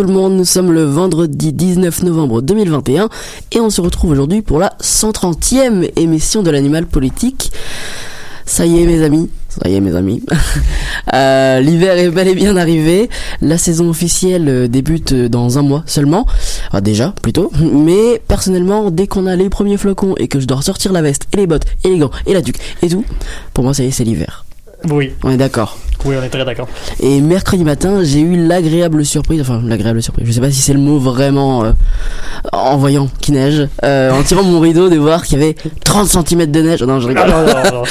Tout le monde, nous sommes le vendredi 19 novembre 2021 et on se retrouve aujourd'hui pour la 130e émission de l'animal politique. Ça y est mes amis, ça y est mes amis. Euh, L'hiver est bel et bien arrivé, la saison officielle euh, débute dans un mois seulement, ah, déjà plutôt, mais personnellement dès qu'on a les premiers flocons et que je dois sortir la veste et les bottes et les gants et la tuque et tout, pour moi ça y est c'est l'hiver. Oui, On est d'accord. oui, on est très d'accord. Et mercredi matin, j'ai eu l'agréable surprise, enfin l'agréable surprise, je sais pas si c'est le mot vraiment euh, en voyant qu'il neige, euh, en tirant mon rideau de voir qu'il y avait 30 cm de neige. Non, je rigole. Ah, non, non,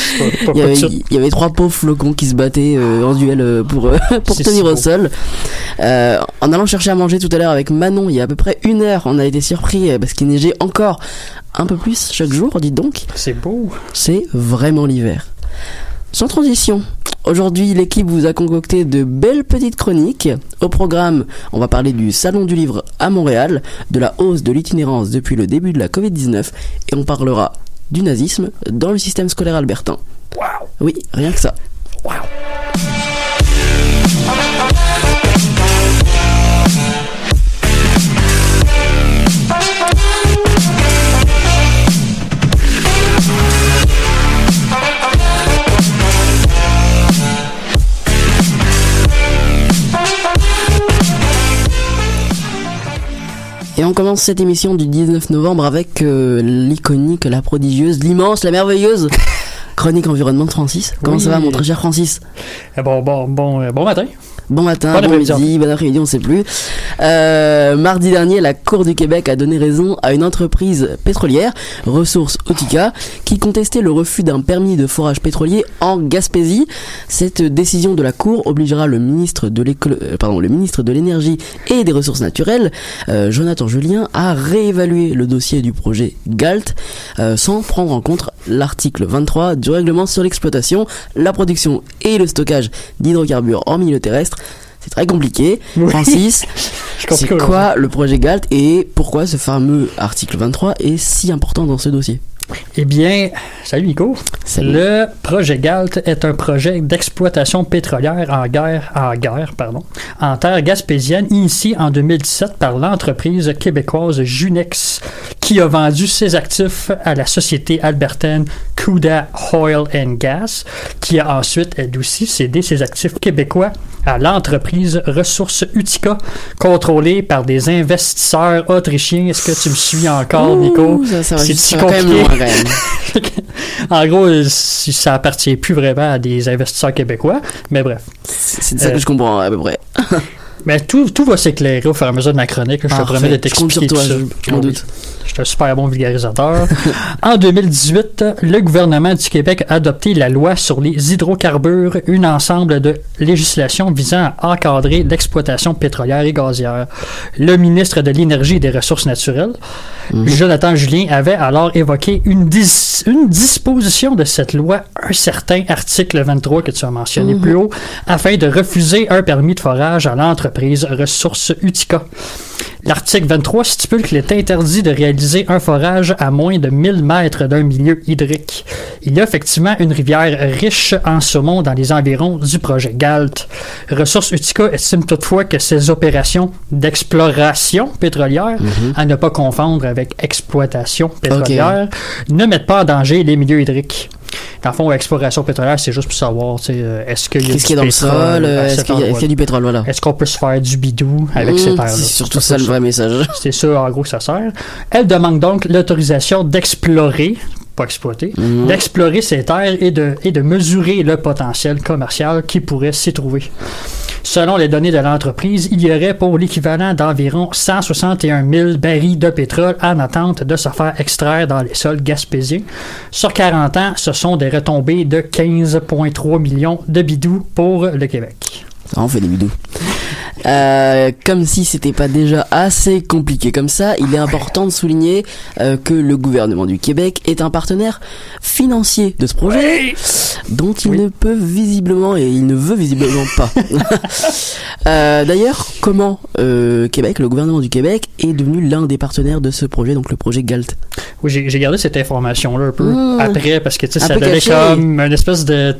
Il y, avait, il y avait trois pauvres flocons qui se battaient euh, en duel pour, pour tenir si au beau. sol. En allant chercher à manger tout à l'heure avec Manon, il y a à peu près une heure, on a été surpris parce qu'il neigeait encore un peu plus chaque jour, dites donc. C'est beau. C'est vraiment l'hiver. Sans transition, aujourd'hui l'équipe vous a concocté de belles petites chroniques. Au programme, on va parler du Salon du Livre à Montréal, de la hausse de l'itinérance depuis le début de la Covid-19 et on parlera du nazisme dans le système scolaire albertain. Oui, rien que ça. Et on commence cette émission du 19 novembre avec euh, l'iconique, la prodigieuse, l'immense, la merveilleuse chronique environnement de Francis. Comment Oui. ça va mon très cher Francis Eh Bon, bon, bon, bon matin. Bon matin, Bon bon, après-midi. midi, bon après-midi, on sait plus. Euh, mardi dernier, la Cour du Québec a donné raison à une entreprise pétrolière, Ressources Utica, qui contestait le refus d'un permis de forage pétrolier en Gaspésie. Cette décision de la Cour obligera le ministre de euh, pardon, le ministre de l'énergie et des ressources naturelles, euh, Jonathan Julien, à réévaluer le dossier du projet GALT euh, sans prendre en compte l'article 23 du règlement sur l'exploitation, la production et le stockage d'hydrocarbures en milieu terrestre. C'est très compliqué. Oui. Francis, c'est quoi le projet GALT et pourquoi ce fameux article 23 est si important dans ce dossier? Eh bien, salut Nico. Salut. Le projet GALT est un projet d'exploitation pétrolière en guerre, en guerre, pardon, en terre gaspésienne, initié en 2017 par l'entreprise québécoise Junex, qui a vendu ses actifs à la société albertaine Cuda Oil and Gas, qui a ensuite, elle aussi, cédé ses actifs québécois à l'entreprise Ressources Utica, contrôlée par des investisseurs autrichiens. Est-ce que tu me suis encore, Nico? C'est compliqué. en gros, euh, ça appartient plus vraiment à des investisseurs québécois, mais bref. C'est ça Euh, que je comprends à peu près. Mais tout, tout va s'éclairer au fur et à mesure de ma chronique. Je te promets de t'expliquer tout ça. je- Oui. doute. Je suis un super bon vulgarisateur. en 2018, le gouvernement du Québec a adopté la loi sur les hydrocarbures, une ensemble de législations visant à encadrer l'exploitation pétrolière et gazière. Le ministre de l'Énergie et des Ressources naturelles, Jonathan Julien, avait alors évoqué une, dis- une disposition de cette loi, un certain article 23 que tu as mentionné plus haut, afin de refuser un permis de forage à l'entreprise Ressources Utica. L'article 23 stipule qu'il est interdit de réaliser un forage à moins de 1000 mètres d'un milieu hydrique. Il y a effectivement une rivière riche en saumon dans les environs du projet GALT. Ressources Utica estime toutefois que ces opérations d'exploration pétrolière, à ne pas confondre avec exploitation pétrolière, ne mettent pas en danger les milieux hydriques. Dans le fond, exploration pétrolière, c'est juste pour savoir, tu sais, euh, est-ce qu'il y a Qu'est-ce du qu'il y a dans le sol euh, Est-ce qu'il y, a- y du pétrole Voilà. Est-ce qu'on peut se faire du bidou avec ces Mmh, terres-là? C'est surtout ça le vrai message. C'est ça, en gros, que ça sert. Elle demande donc l'autorisation d'explorer, pas exploiter, Mhm. d'explorer ces terres et de, et de mesurer le potentiel commercial qui pourrait s'y trouver. Selon les données de l'entreprise, il y aurait pour l'équivalent d'environ 161 000 barils de pétrole en attente de se faire extraire dans les sols gaspésiens. Sur 40 ans, ce sont des retombées de 15,3 millions de bidous pour le Québec. Ça en fait des bidous. Euh, comme si c'était pas déjà assez compliqué comme ça, il est important de souligner euh, que le gouvernement du Québec est un partenaire financier de ce projet, dont il Oui. ne peut visiblement et il ne veut visiblement pas. Euh, D'ailleurs, comment euh, Québec, le gouvernement du Québec, est devenu l'un des partenaires de ce projet, donc le projet GALT? Oui, j'ai gardé cette information-là un peu Mmh. après parce que ça donnait comme une espèce de.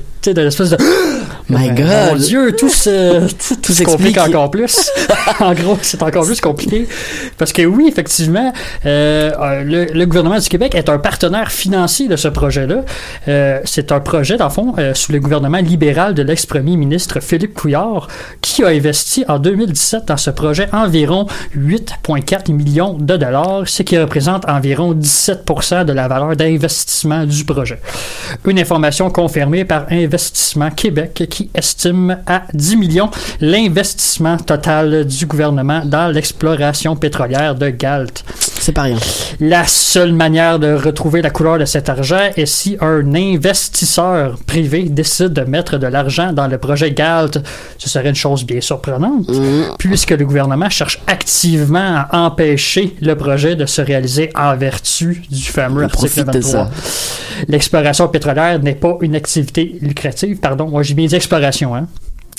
My God. Mon Dieu, tout se, tout, tout se s'explique. encore plus. en gros, c'est encore plus compliqué. Parce que oui, effectivement, euh, euh, le, le gouvernement du Québec est un partenaire financier de ce projet-là. Euh, c'est un projet, dans le fond, euh, sous le gouvernement libéral de l'ex-premier ministre Philippe Couillard, qui a investi en 2017 dans ce projet environ 8,4 millions de dollars, ce qui représente environ 17 de la valeur d'investissement du projet. Une information confirmée par Investissement Québec qui estime à 10 millions l'investissement total du gouvernement dans l'exploration pétrolière de Galt. C'est pas rien. La seule manière de retrouver la couleur de cet argent est si un investisseur privé décide de mettre de l'argent dans le projet GALT. Ce serait une chose bien surprenante, Mmh. puisque le gouvernement cherche activement à empêcher le projet de se réaliser en vertu du fameux On article profite de 23. ça. L'exploration pétrolière n'est pas une activité lucrative. Pardon, moi j'ai bien dit exploration, hein?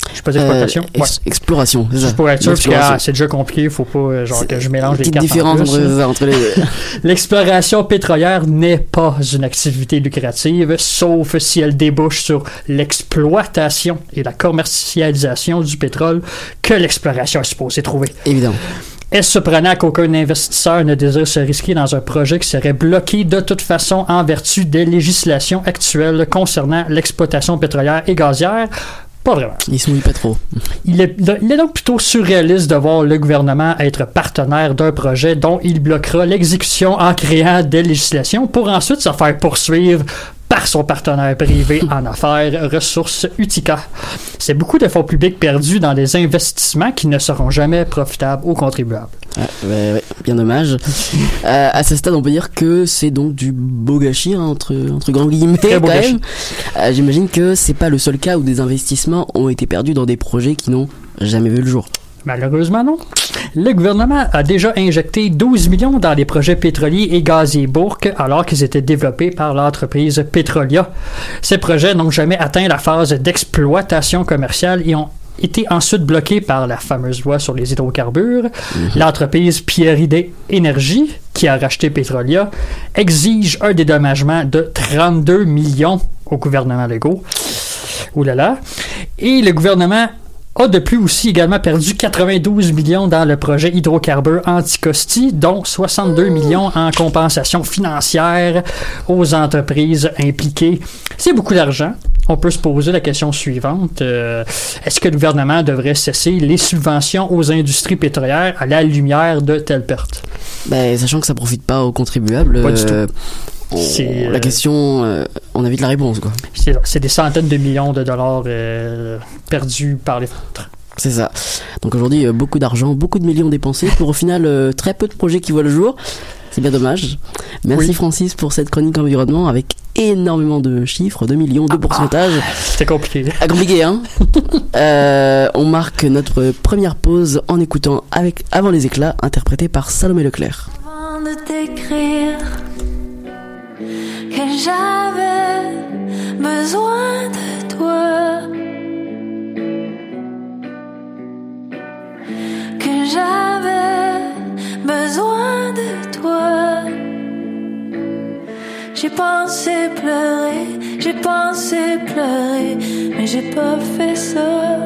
Je sais pas d'exploitation. Euh, ex- Exploration, c'est ça. Pour être sûr, parce que L'exploration. ah, c'est déjà compliqué, faut pas euh, genre que je mélange les cartes. en différence plus, entre, là. entre les deux. L'exploration pétrolière n'est pas une activité lucrative, sauf si elle débouche sur l'exploitation et la commercialisation du pétrole que l'exploration est supposée trouver. Évidemment. Est-ce surprenant qu'aucun investisseur ne désire se risquer dans un projet qui serait bloqué de toute façon en vertu des législations actuelles concernant l'exploitation pétrolière et gazière? Pas vraiment. Se pas trop. Il est, il est donc plutôt surréaliste de voir le gouvernement être partenaire d'un projet dont il bloquera l'exécution en créant des législations pour ensuite se faire poursuivre par son partenaire privé en affaires, Ressources Utica. C'est beaucoup de fonds publics perdus dans des investissements qui ne seront jamais profitables aux contribuables. Ah, ouais, ouais, bien dommage. Euh, à ce stade, on peut dire que c'est donc du beau gâchis, hein, entre, entre grands guillemets, Très quand même. Euh, J'imagine que c'est pas le seul cas où des investissements ont été perdus dans des projets qui n'ont jamais vu le jour. Malheureusement, non. Le gouvernement a déjà injecté 12 millions dans les projets pétroliers et gaziers Bourque alors qu'ils étaient développés par l'entreprise Petrolia. Ces projets n'ont jamais atteint la phase d'exploitation commerciale et ont été ensuite bloqués par la fameuse loi sur les hydrocarbures. L'entreprise Pierre-Idée Énergie, qui a racheté Petrolia, exige un dédommagement de 32 millions au gouvernement Legault. Ouh là là. Et le gouvernement a de plus aussi également perdu 92 millions dans le projet hydrocarbures Anticosti, dont 62 millions en compensation financière aux entreprises impliquées. C'est beaucoup d'argent. On peut se poser la question suivante. Euh, Est-ce que le gouvernement devrait cesser les subventions aux industries pétrolières à la lumière de telles pertes? Ben, sachant que ça profite pas aux contribuables. Pas du euh, on- La euh, question, euh, on a vite la réponse, quoi. C'est des centaines de millions de dollars euh, perdus par les C'est ça. Donc aujourd'hui, beaucoup d'argent, beaucoup de millions dépensés pour au final euh, très peu de projets qui voient le jour. C'est bien dommage. Merci Oui. Francis pour cette chronique environnement avec énormément de chiffres, de millions, de pourcentages. C'était compliqué. Ah, compliqué, hein Euh, On marque notre première pause en écoutant avec Avant les éclats, interprété par Salomé Leclerc. Avant de t'écrire que j'avais besoin de toi, que j'avais besoin de toi. J'ai pensé pleurer, j'ai pensé pleurer, mais j'ai pas fait ça.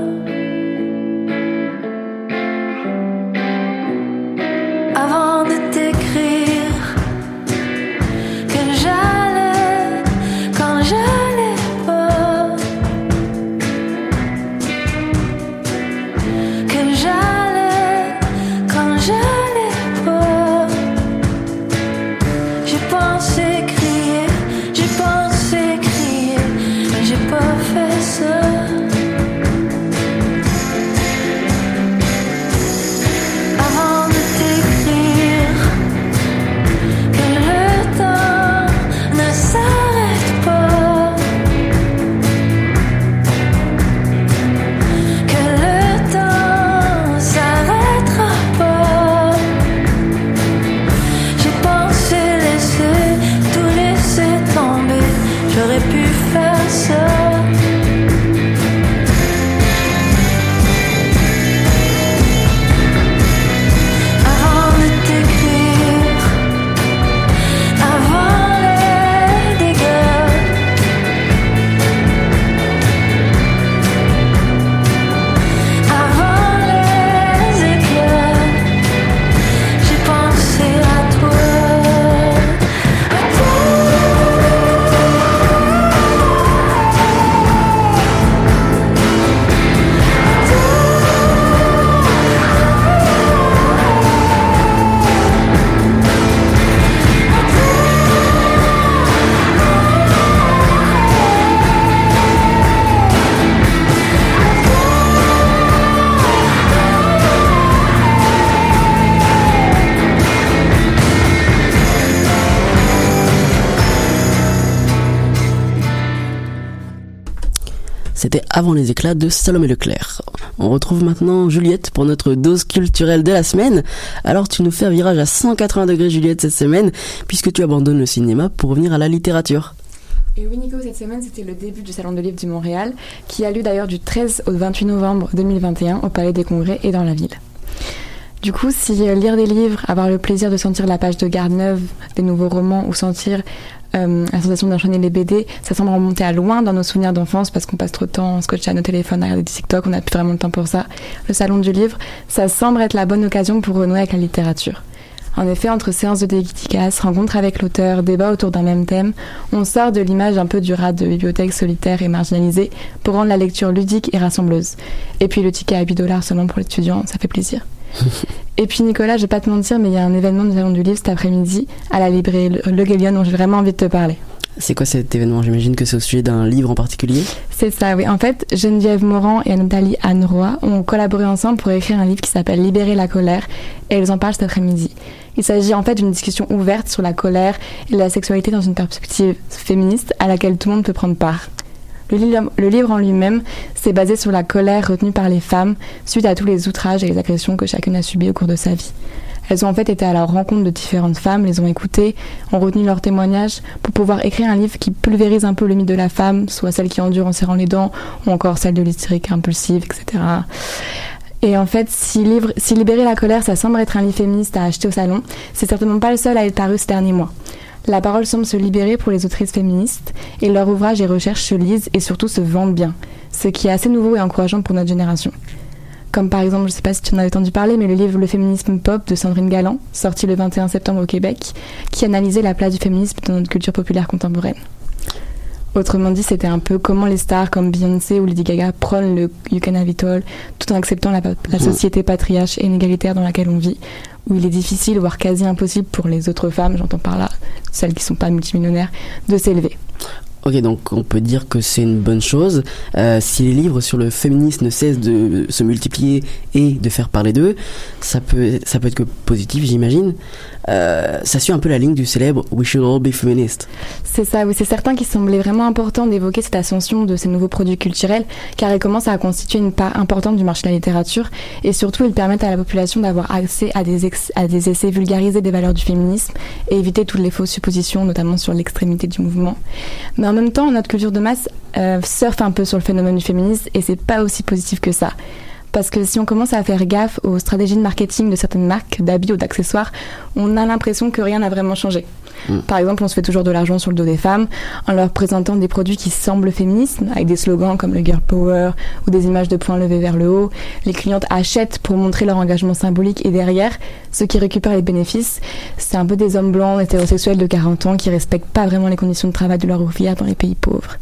C'était Avant les éclats de Salomé Leclerc. On retrouve maintenant Juliette pour notre dose culturelle de la semaine. Alors tu nous fais un virage à 180 degrés Juliette cette semaine puisque tu abandonnes le cinéma pour revenir à la littérature. Et oui, Nico, cette semaine, c'était le début du Salon de livre du Montréal, qui a lieu d'ailleurs du 13 au 28 novembre 2021 au Palais des Congrès et dans la ville. Du coup, si euh, lire des livres, avoir le plaisir de sentir la page de garde neuve des nouveaux romans ou sentir euh, la sensation d'enchaîner les BD, ça semble remonter à loin dans nos souvenirs d'enfance parce qu'on passe trop de temps scotché à nos téléphones, à regarder des TikTok, on n'a plus vraiment le temps pour ça. Le Salon du livre, ça semble être la bonne occasion pour renouer avec la littérature. En effet, entre séances de dédicaces, rencontres avec l'auteur, débats autour d'un même thème, on sort de l'image un peu du rat de bibliothèque solitaire et marginalisé pour rendre la lecture ludique et rassembleuse. Et puis le ticket à 8 dollars seulement pour l'étudiant, ça fait plaisir. Et puis Nicolas, je vais pas te mentir, mais il y a un événement du Salon du Livre cet après-midi à la librairie Le Le Guélion dont j'ai vraiment envie de te parler. C'est quoi cet événement? J'imagine que c'est au sujet d'un livre en particulier? C'est ça, oui. En fait, Geneviève Morand et Nathalie Anne Roy ont collaboré ensemble pour écrire un livre qui s'appelle Libérer la colère et elles en parlent cet après-midi. Il s'agit en fait d'une discussion ouverte sur la colère et la sexualité dans une perspective féministe à laquelle tout le monde peut prendre part. Le livre, en lui-même s'est basé sur la colère retenue par les femmes suite à tous les outrages et les agressions que chacune a subies au cours de sa vie. Elles ont en fait été à la rencontre de différentes femmes, les ont écoutées, ont retenu leurs témoignages pour pouvoir écrire un livre qui pulvérise un peu le mythe de la femme, soit celle qui endure en serrant les dents, ou encore celle de l'hystérique impulsive, etc. Et en fait, si Libérer la colère, ça semble être un livre féministe à acheter au salon, c'est certainement pas le seul à être paru ces derniers mois. La parole semble se libérer pour les autrices féministes et leurs ouvrages et recherches se lisent et surtout se vendent bien, ce qui est assez nouveau et encourageant pour notre génération. Comme par exemple, je ne sais pas si tu en avais entendu parler, mais le livre Le féminisme pop de Sandrine Galland, sorti le 21 septembre au Québec, qui analysait la place du féminisme dans notre culture populaire contemporaine. Autrement dit, c'était un peu comment les stars comme Beyoncé ou Lady Gaga prônent le You Can Have It All, tout en acceptant la, la société patriarche et inégalitaire dans laquelle on vit, où il est difficile, voire quasi impossible pour les autres femmes, j'entends par là celles qui ne sont pas multimillionnaires, de s'élever. Ok, donc on peut dire que c'est une bonne chose. Euh, si les livres sur le féminisme ne cessent de se multiplier et de faire parler d'eux, ça peut, ça peut être que positif, j'imagine. Euh, ça suit un peu la ligne du célèbre We should all be feminist. C'est ça, oui, c'est certain qu'il semblait vraiment important d'évoquer cette ascension de ces nouveaux produits culturels, car ils commencent à constituer une part importante du marché de la littérature, et surtout ils permettent à la population d'avoir accès à des, essais vulgarisés des valeurs du féminisme et éviter toutes les fausses suppositions, notamment sur l'extrémité du mouvement. Mais en même temps, notre culture de masse euh, surfe un peu sur le phénomène du féminisme, et c'est pas aussi positif que ça. Parce que si on commence à faire gaffe aux stratégies de marketing de certaines marques d'habits ou d'accessoires, on a l'impression que rien n'a vraiment changé. Mm. Par exemple, on se fait toujours de l'argent sur le dos des femmes en leur présentant des produits qui semblent féministes, avec des slogans comme le girl power ou des images de poings levés vers le haut. Les clientes achètent pour montrer leur engagement symbolique et derrière, ceux qui récupèrent les bénéfices, c'est un peu des hommes blancs hétérosexuels de 40 ans qui respectent pas vraiment les conditions de travail de leur ouvrière dans les pays pauvres.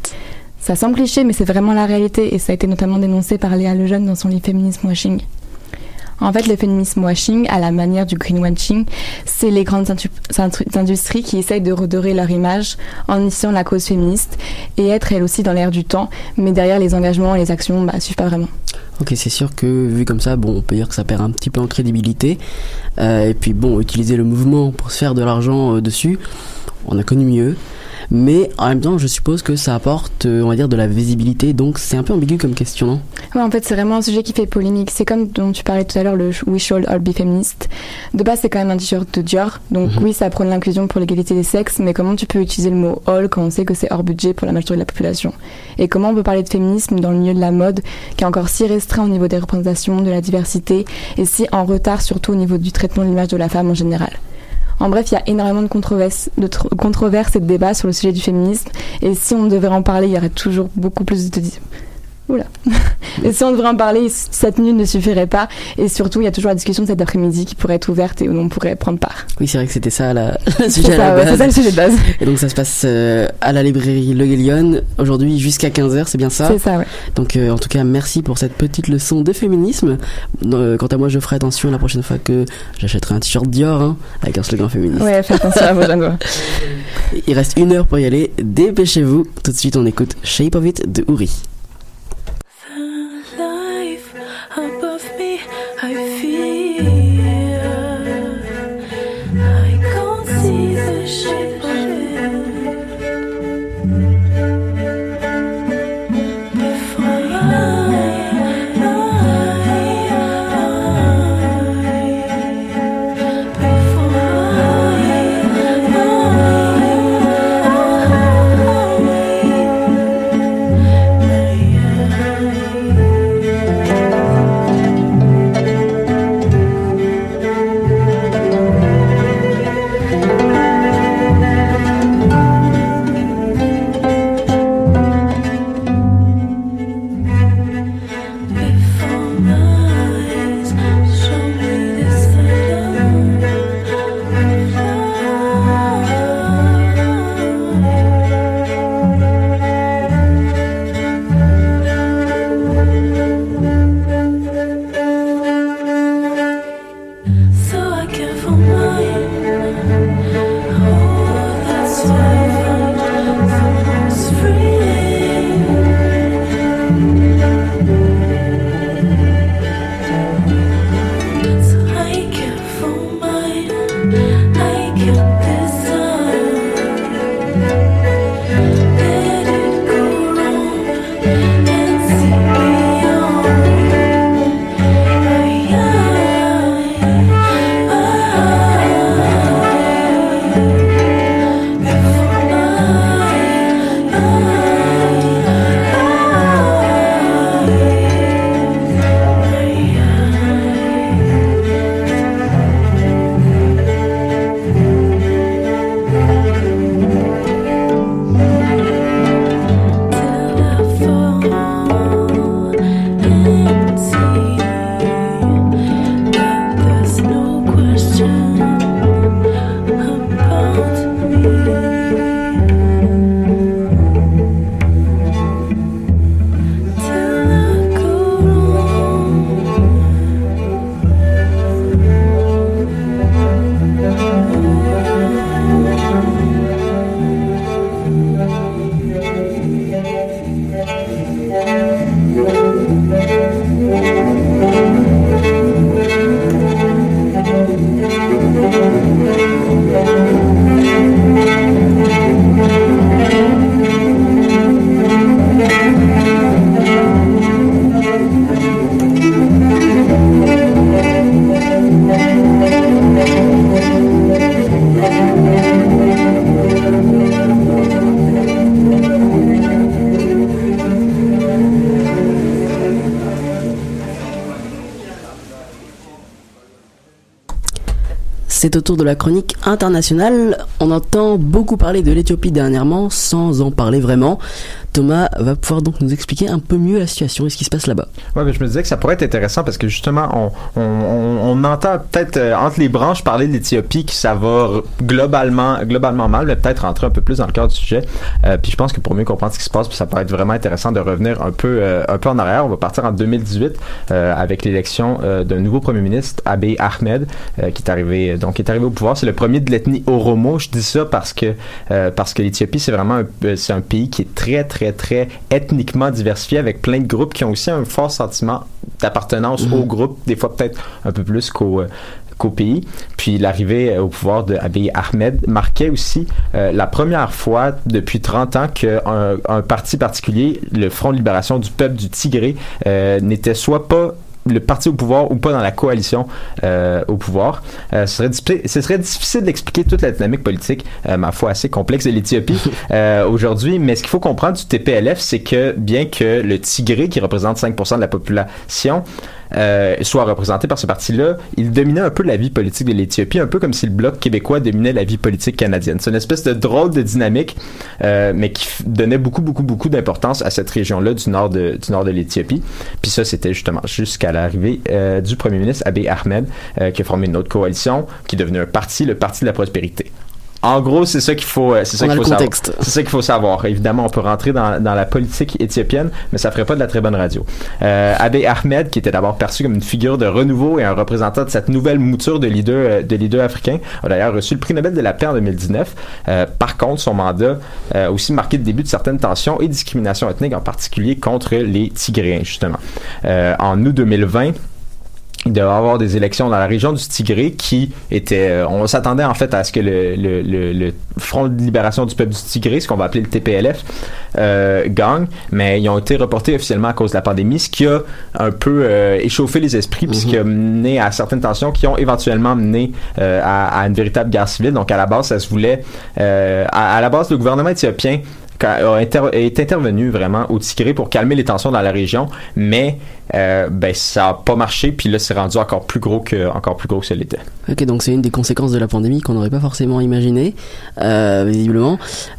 Ça semble cliché, mais c'est vraiment la réalité et ça a été notamment dénoncé par Léa Lejeune dans son livre Féminisme Washing. En fait, le féminisme washing, à la manière du greenwashing, c'est les grandes industries qui essayent de redorer leur image en initiant la cause féministe et être elles aussi dans l'air du temps, mais derrière les engagements et les actions, bah, suivent pas vraiment. Ok, c'est sûr que vu comme ça, bon, on peut dire que ça perd un petit peu en crédibilité. Euh, et puis bon, utiliser le mouvement pour se faire de l'argent euh, dessus, on a connu mieux mais en même temps je suppose que ça apporte euh, on va dire de la visibilité. Donc c'est un peu ambigu comme question non? Ouais, en fait c'est vraiment un sujet qui fait polémique. C'est comme dont tu parlais tout à l'heure le We Should All Be Feminist de base c'est quand même un t-shirt de Dior. Donc mhm. oui ça prône l'inclusion pour l'égalité des sexes. Mais comment tu peux utiliser le mot all quand on sait que c'est hors budget pour la majorité de la population? Et comment on peut parler de féminisme dans le milieu de la mode qui est encore si restreint au niveau des représentations de la diversité et si en retard surtout au niveau du traitement de l'image de la femme en général? En bref, il y a énormément de controverses, de controverses et de débats sur le sujet du féminisme. Et si on devait en parler, il y aurait toujours beaucoup plus de Oula. et si on devrait en parler, cette minute ne suffirait pas. Et surtout, il y a toujours la discussion de cet après-midi qui pourrait être ouverte et où on pourrait prendre part. Oui, c'est vrai que c'était ça la... le sujet C'est ça le sujet de base. Et donc ça se passe euh, à la librairie Le Guélion aujourd'hui jusqu'à 15h, c'est bien ça C'est ça, ouais. Donc euh, en tout cas, merci pour cette petite leçon de féminisme. Euh, quant à moi, je ferai attention la prochaine fois que j'achèterai un t-shirt Dior hein, avec un slogan féministe. Ouais, fais attention à vos fois. Il reste une heure pour y aller. Dépêchez-vous. Tout de suite, on écoute Shape of It de Uri. C'est au tour de la chronique internationale. On entend beaucoup parler de l'Éthiopie dernièrement sans en parler vraiment. Thomas va pouvoir donc nous expliquer un peu mieux la situation et ce qui se passe là-bas. Ouais, mais je me disais que ça pourrait être intéressant parce que justement, on, entend peut-être euh, entre les branches parler de l'Éthiopie que ça va globalement, globalement mal, mais peut-être rentrer un peu plus dans le cœur du sujet. Euh, puis je pense que pour mieux comprendre ce qui se passe, ça pourrait être vraiment intéressant de revenir un peu, euh, un peu en arrière. On va partir en 2018 euh, avec l'élection d'un nouveau premier ministre, Abiy Ahmed, qui est arrivé, donc qui est arrivé au pouvoir. C'est le premier de l'ethnie Oromo. Je dis ça parce que que l'Éthiopie c'est vraiment un pays qui est très très très ethniquement diversifié avec plein de groupes qui ont aussi un fort sentiment d'appartenance au groupe, des fois peut-être un peu plus qu'au euh, qu'au pays. Puis l'arrivée euh, au pouvoir de Abiy Ahmed marquait aussi euh, la première fois depuis 30 ans qu'un un parti particulier, le Front de libération du peuple du Tigré, euh, n'était soit pas le parti au pouvoir ou pas dans la coalition euh, au pouvoir. Euh, ce, serait ce serait difficile d'expliquer toute la dynamique politique, euh, ma foi assez complexe de l'Éthiopie euh, aujourd'hui, mais ce qu'il faut comprendre du TPLF, c'est que bien que le Tigré, qui représente 5% de la population, euh, soit représenté par ce parti-là, il dominait un peu la vie politique de l'Éthiopie, un peu comme si le bloc québécois dominait la vie politique canadienne. C'est une espèce de drôle de dynamique, euh, mais qui donnait beaucoup, beaucoup, beaucoup d'importance à cette région-là du nord de, du nord de l'Éthiopie. Puis ça, c'était justement jusqu'à l'arrivée euh, du premier ministre Abiy Ahmed, euh, qui a formé une autre coalition, qui est devenu un parti, le Parti de la prospérité. En gros, c'est ça qu'il faut, euh, c'est ça qu'il faut savoir. C'est ça qu'il faut savoir. Évidemment, on peut rentrer dans, dans la politique éthiopienne, mais ça ferait pas de la très bonne radio. Euh, Abiy Ahmed, qui était d'abord perçu comme une figure de renouveau et un représentant de cette nouvelle mouture de leader, euh, de leader africain, a d'ailleurs reçu le prix Nobel de la paix en 2019. Euh, par contre, son mandat a aussi marqué le début de certaines tensions et discriminations ethniques, en particulier contre les Tigréens, justement. Euh, en août 2020, il devait y avoir des élections dans la région du Tigré qui étaient... euh, on s'attendait en fait à ce que le, le, le, le Front de libération du peuple du Tigré, ce qu'on va appeler le TPLF, euh, gagne, mais ils ont été reportés officiellement à cause de la pandémie, ce qui a un peu euh, échauffé les esprits, puis ce qui a mené à certaines tensions qui ont éventuellement mené euh, à, à une véritable guerre civile. Donc à la base, ça se voulait... euh, à, à la base, le gouvernement éthiopien est intervenu vraiment au Tigré pour calmer les tensions dans la région, mais euh, ben ça a pas marché, puis là c'est rendu encore plus gros que encore plus gros que ce l'était. Ok, donc c'est une des conséquences de la pandémie qu'on n'aurait pas forcément imaginé, euh, visiblement.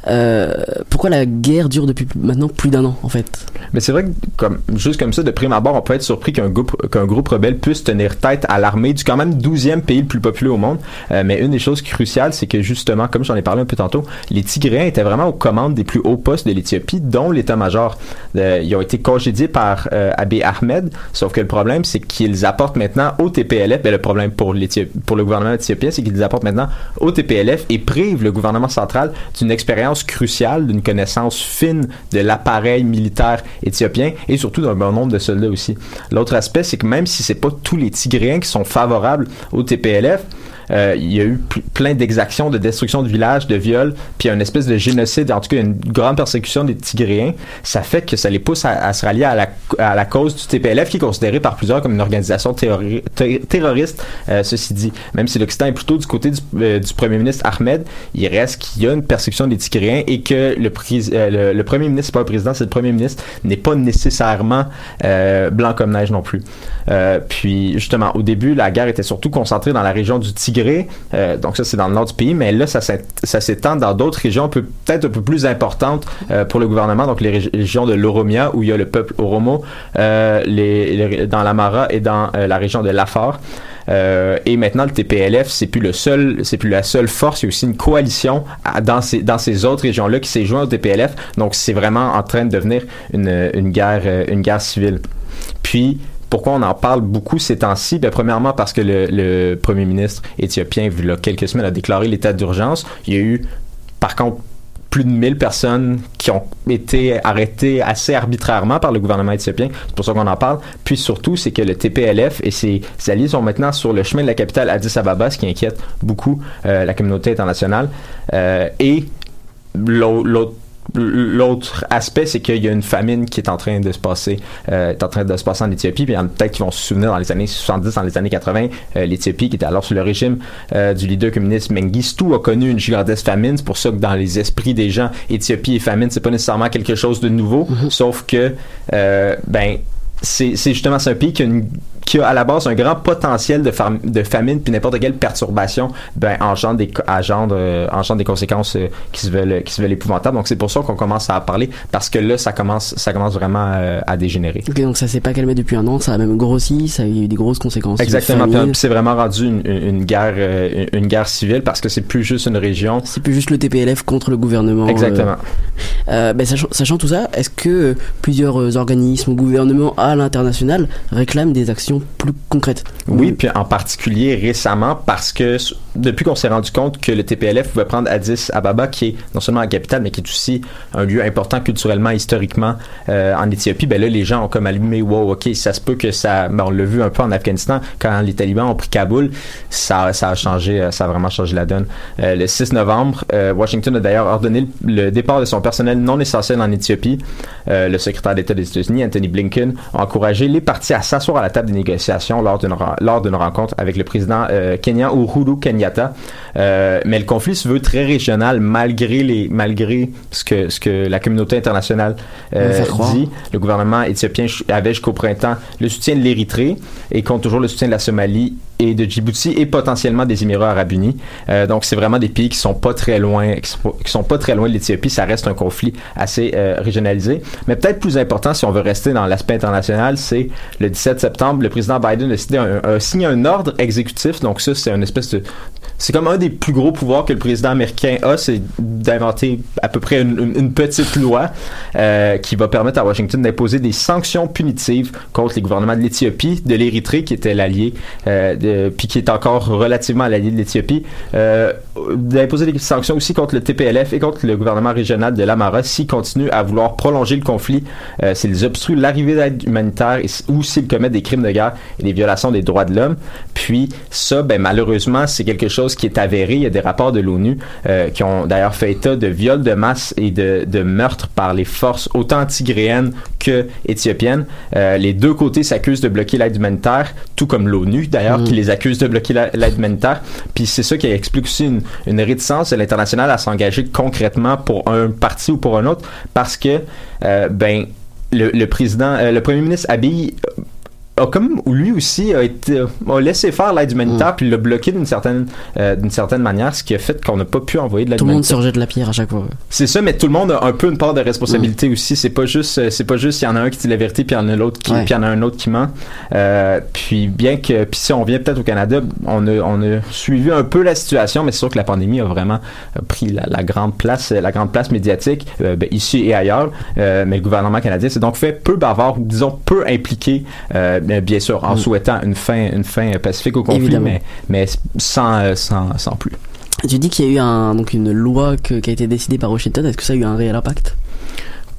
Euh, pourquoi la guerre dure depuis maintenant plus d'un an, en fait? Mais c'est vrai que comme juste comme ça, de prime abord, on peut être surpris qu'un groupe qu'un groupe rebelle puisse tenir tête à l'armée du quand même 12e pays le plus populeux au monde. Mais une des choses cruciales, c'est que justement, comme j'en ai parlé un peu tantôt, les Tigréens étaient vraiment aux commandes des plus hauts postes de l'Éthiopie, dont l'état-major. Ils ont été congédiés par Abiy Ahmed, sauf que le problème, c'est qu'ils apportent maintenant au TPLF, ben, le problème pour, pour le gouvernement éthiopien, c'est qu'ils apportent maintenant au TPLF et privent le gouvernement central d'une expérience cruciale, d'une connaissance fine de l'appareil militaire éthiopien et surtout d'un bon nombre de soldats aussi. L'autre aspect, c'est que même si c'est pas tous les Tigréens qui sont favorables au TPLF, euh, il y a eu pl- plein d'exactions, de destruction de villages, de viols, puis une espèce de génocide, en tout cas une grande persécution des Tigréens. Ça fait que ça les pousse à, se rallier à la, cause du TPLF, qui est considéré par plusieurs comme une organisation terrori- ter- terroriste. Euh, ceci dit, même si l'Occident est plutôt du côté du, euh, du premier ministre Ahmed, il reste qu'il y a une persécution des Tigréens et que le, le, premier ministre, pas le président, c'est le premier ministre, n'est pas nécessairement blanc comme neige non plus. Euh, puis justement, au début, la guerre était surtout concentrée dans la région du Tigré, euh, donc ça c'est dans le nord du pays, mais là ça, s'étend dans d'autres régions peu- peut-être un peu plus importantes euh, pour le gouvernement, donc les régi- régions de l'Oromia où il y a le peuple Oromo, euh, les, dans l'Amara et dans euh, la région de l'Afar. Euh, et maintenant, le TPLF, c'est plus le seul, c'est plus la seule force. Il y a aussi une coalition dans ces dans ces autres régions-là qui s'est joint au TPLF. Donc, c'est vraiment en train de devenir une une guerre une guerre civile. Puis pourquoi on en parle beaucoup ces temps-ci? Ben, premièrement, parce que le, premier ministre éthiopien, il y a quelques semaines, a déclaré l'état d'urgence. Il y a eu, par contre, plus de 1000 personnes qui ont été arrêtées assez arbitrairement par le gouvernement éthiopien. C'est pour ça qu'on en parle. Puis surtout, c'est que le TPLF et ses, alliés sont maintenant sur le chemin de la capitale Addis Ababa, ce qui inquiète beaucoup euh, la communauté internationale. Euh, et l'au- l'autre L'autre aspect, c'est qu'il y a une famine qui est en train de se passer, euh, est en train de se passer en Éthiopie. Puis peut-être qui vont se souvenir dans les années 70, dans les années 80, euh, l'Éthiopie, qui était alors sous le régime euh, du leader communiste Mengistu, a connu une gigantesque famine. C'est pour ça que dans les esprits des gens, Éthiopie et famine, c'est pas nécessairement quelque chose de nouveau, sauf que, euh, ben, c'est justement un pays qui a une qui a à la base un grand potentiel de, fam- de famine puis n'importe quelle perturbation ben engendre des engendre, euh, engendre des conséquences euh, qui se veulent qui se veulent épouvantables donc c'est pour ça qu'on commence à en parler parce que là ça commence ça commence vraiment euh, à dégénérer donc ça s'est pas calmé depuis un an, ça a même grossi, ça a eu des grosses conséquences. Exactement. Puis, c'est vraiment rendu une, une- une guerre, une guerre civile parce que c'est plus juste une région. C'est plus juste le TPLF contre le gouvernement. Exactement. Ben, sachant, sachant tout ça, est-ce que plusieurs organismes ou gouvernements à l'international réclament des actions plus concrètes. Oui, puis en particulier récemment parce que depuis qu'on s'est rendu compte que le TPLF pouvait prendre Addis Ababa, qui est non seulement la capitale, mais qui est aussi un lieu important culturellement, historiquement euh, en Éthiopie, ben là, les gens ont comme allumé, wow, ok, ça se peut que ça, ben, on l'a vu un peu en Afghanistan, quand les talibans ont pris Kaboul, ça, a changé, euh, ça a vraiment changé la donne. Euh, le 6 novembre, Washington a d'ailleurs ordonné le, départ de son personnel non essentiel en Éthiopie. Le secrétaire d'État des États-Unis, Anthony Blinken, a encouragé les partis à s'asseoir à la table des négociations lors d'une lors d'une rencontre avec le président kenyan Uhuru Kenyatta. Niagata. Euh, mais le conflit se veut très régional malgré les malgré ce que ce que la communauté internationale euh, dit. Le gouvernement éthiopien avait jusqu'au printemps le soutien de l'Érythrée et compte toujours le soutien de la Somalie et de Djibouti et potentiellement des Émirats Arabes Unis. Euh, donc c'est vraiment des pays qui sont pas très loin, qui sont, qui sont pas très loin de l'Éthiopie. Ça reste un conflit assez euh, régionalisé. Mais peut-être plus important, si on veut rester dans l'aspect international, c'est le 17 septembre, le président Biden a, décidé un- a signé un ordre exécutif. Donc ça, c'est une espèce de c'est comme un des plus gros pouvoirs que le président américain a, c'est d'inventer à peu près une, petite loi euh, qui va permettre à Washington d'imposer des sanctions punitives contre les gouvernements de l'Éthiopie, de l'Érythrée qui était l'allié, euh, puis qui est encore relativement l'allié de l'Éthiopie, euh, d'imposer des sanctions aussi contre le TPLF et contre le gouvernement régional de l'Amara s'ils continuent à vouloir prolonger le conflit, s'ils obstruent l'arrivée d'aide humanitaire ou s'ils commettent des crimes de guerre et des violations des droits de l'homme. Puis ça, ben, malheureusement, c'est quelque chose qui est avéré. Il y a des rapports de l'ONU euh, qui ont d'ailleurs fait état de viols de masse et de, de meurtres par les forces autant tigréennes que éthiopiennes. Euh, les deux côtés s'accusent de bloquer l'aide humanitaire, tout comme l'ONU d'ailleurs, Mhm. qui les accuse de bloquer la- l'aide humanitaire. Puis c'est ça qui explique aussi une, une réticence de l'international à s'engager concrètement pour un parti ou pour un autre, parce que euh, ben le, le président, euh, le premier ministre Abiy a comme lui aussi a été a laissé faire l'aide humanitaire Mm. puis l'a bloqué d'une certaine euh, d'une certaine manière ce qui a fait qu'on n'a pas pu envoyer de l'aide Tout le monde se rejette la pierre à chaque fois. C'est ça mais tout le monde a un peu une part de responsabilité aussi, c'est pas juste euh, c'est pas juste il y en a un qui dit la vérité puis il y en a l'autre qui Ouais. puis il y en a un autre qui ment. Euh, puis bien que puis si on vient peut-être au Canada, on a on a suivi un peu la situation mais c'est sûr que la pandémie a vraiment pris la, la grande place la grande place médiatique euh, ben, ici et ailleurs Euh, mais le gouvernement canadien s'est donc fait peu bavard ou disons peu impliqué euh, bien- sûr en Mm. souhaitant une fin une fin pacifique au conflit Évidemment. mais mais sans euh, sans sans plus. Tu dis qu'il y a eu un, donc une loi que- qui a été décidée par Washington. Est-ce que ça a eu un réel impact?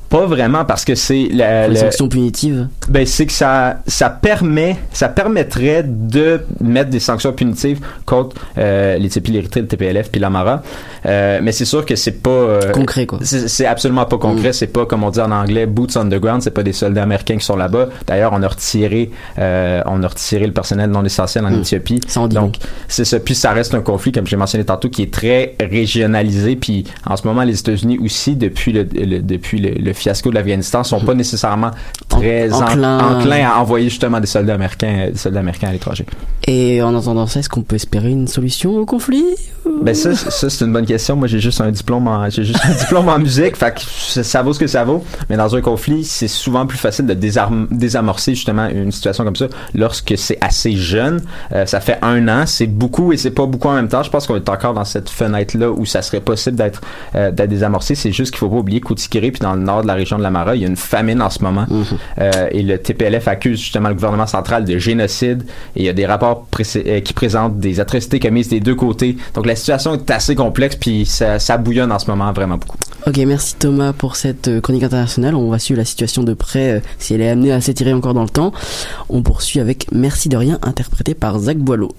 Pas vraiment parce que c'est la, Les la- sanctions punitives Ben, c'est que ça, ça permet, ça permettrait de mettre des sanctions punitives contre euh, l'Éthiopie, l'Érythrée, le TPLF puis l'Amara. Euh, mais c'est sûr que c'est pas euh, concret quoi. c'est absolument pas concret. C'est pas comme on dit en anglais boots on the ground. C'est pas des soldats américains qui sont là-bas. D'ailleurs, on a retiré, euh, on a retiré le personnel non essentiel en Mm. Éthiopie. Dit Donc, c'est ça. Puis ça reste un conflit, comme j'ai mentionné tantôt, qui est très régionalisé. Puis en ce moment, les États-Unis aussi, depuis le, le- depuis le, le fiasco de l'Afghanistan, sont pas nécessairement très En- en- enclins. enclins à envoyer justement des soldats américains, des soldats américains à l'étranger. Et en entendant ça, est-ce qu'on peut espérer une solution au conflit Ben ça, ça c'est une bonne question. Moi, j'ai juste un diplôme en, j'ai juste un diplôme en musique, fait que ça, ça vaut ce que ça vaut. Mais dans un conflit, c'est souvent plus facile de désarm- désamorcer justement une situation comme ça lorsque c'est assez jeune. Euh, ça fait un an, c'est beaucoup et c'est pas beaucoup en même temps. Je pense qu'on est encore dans cette fenêtre là où ça serait possible d'être euh, d'être désamorcé. C'est juste qu'il faut pas oublier Tigray puis dans le nord de la région de l'Amara, il y a une famine en ce moment Euh, et le TPLF accuse justement le gouvernement central de génocide et il y a des rapports euh, qui présentent des atrocités commises des deux côtés. Donc la situation est assez complexe puis ça, bouillonne en ce moment vraiment beaucoup. Ok, merci Thomas pour cette euh, chronique internationale. On va suivre la situation de près si elle est amenée à s'étirer encore dans le temps. On poursuit avec Merci de rien, interprété par Zach Boileau.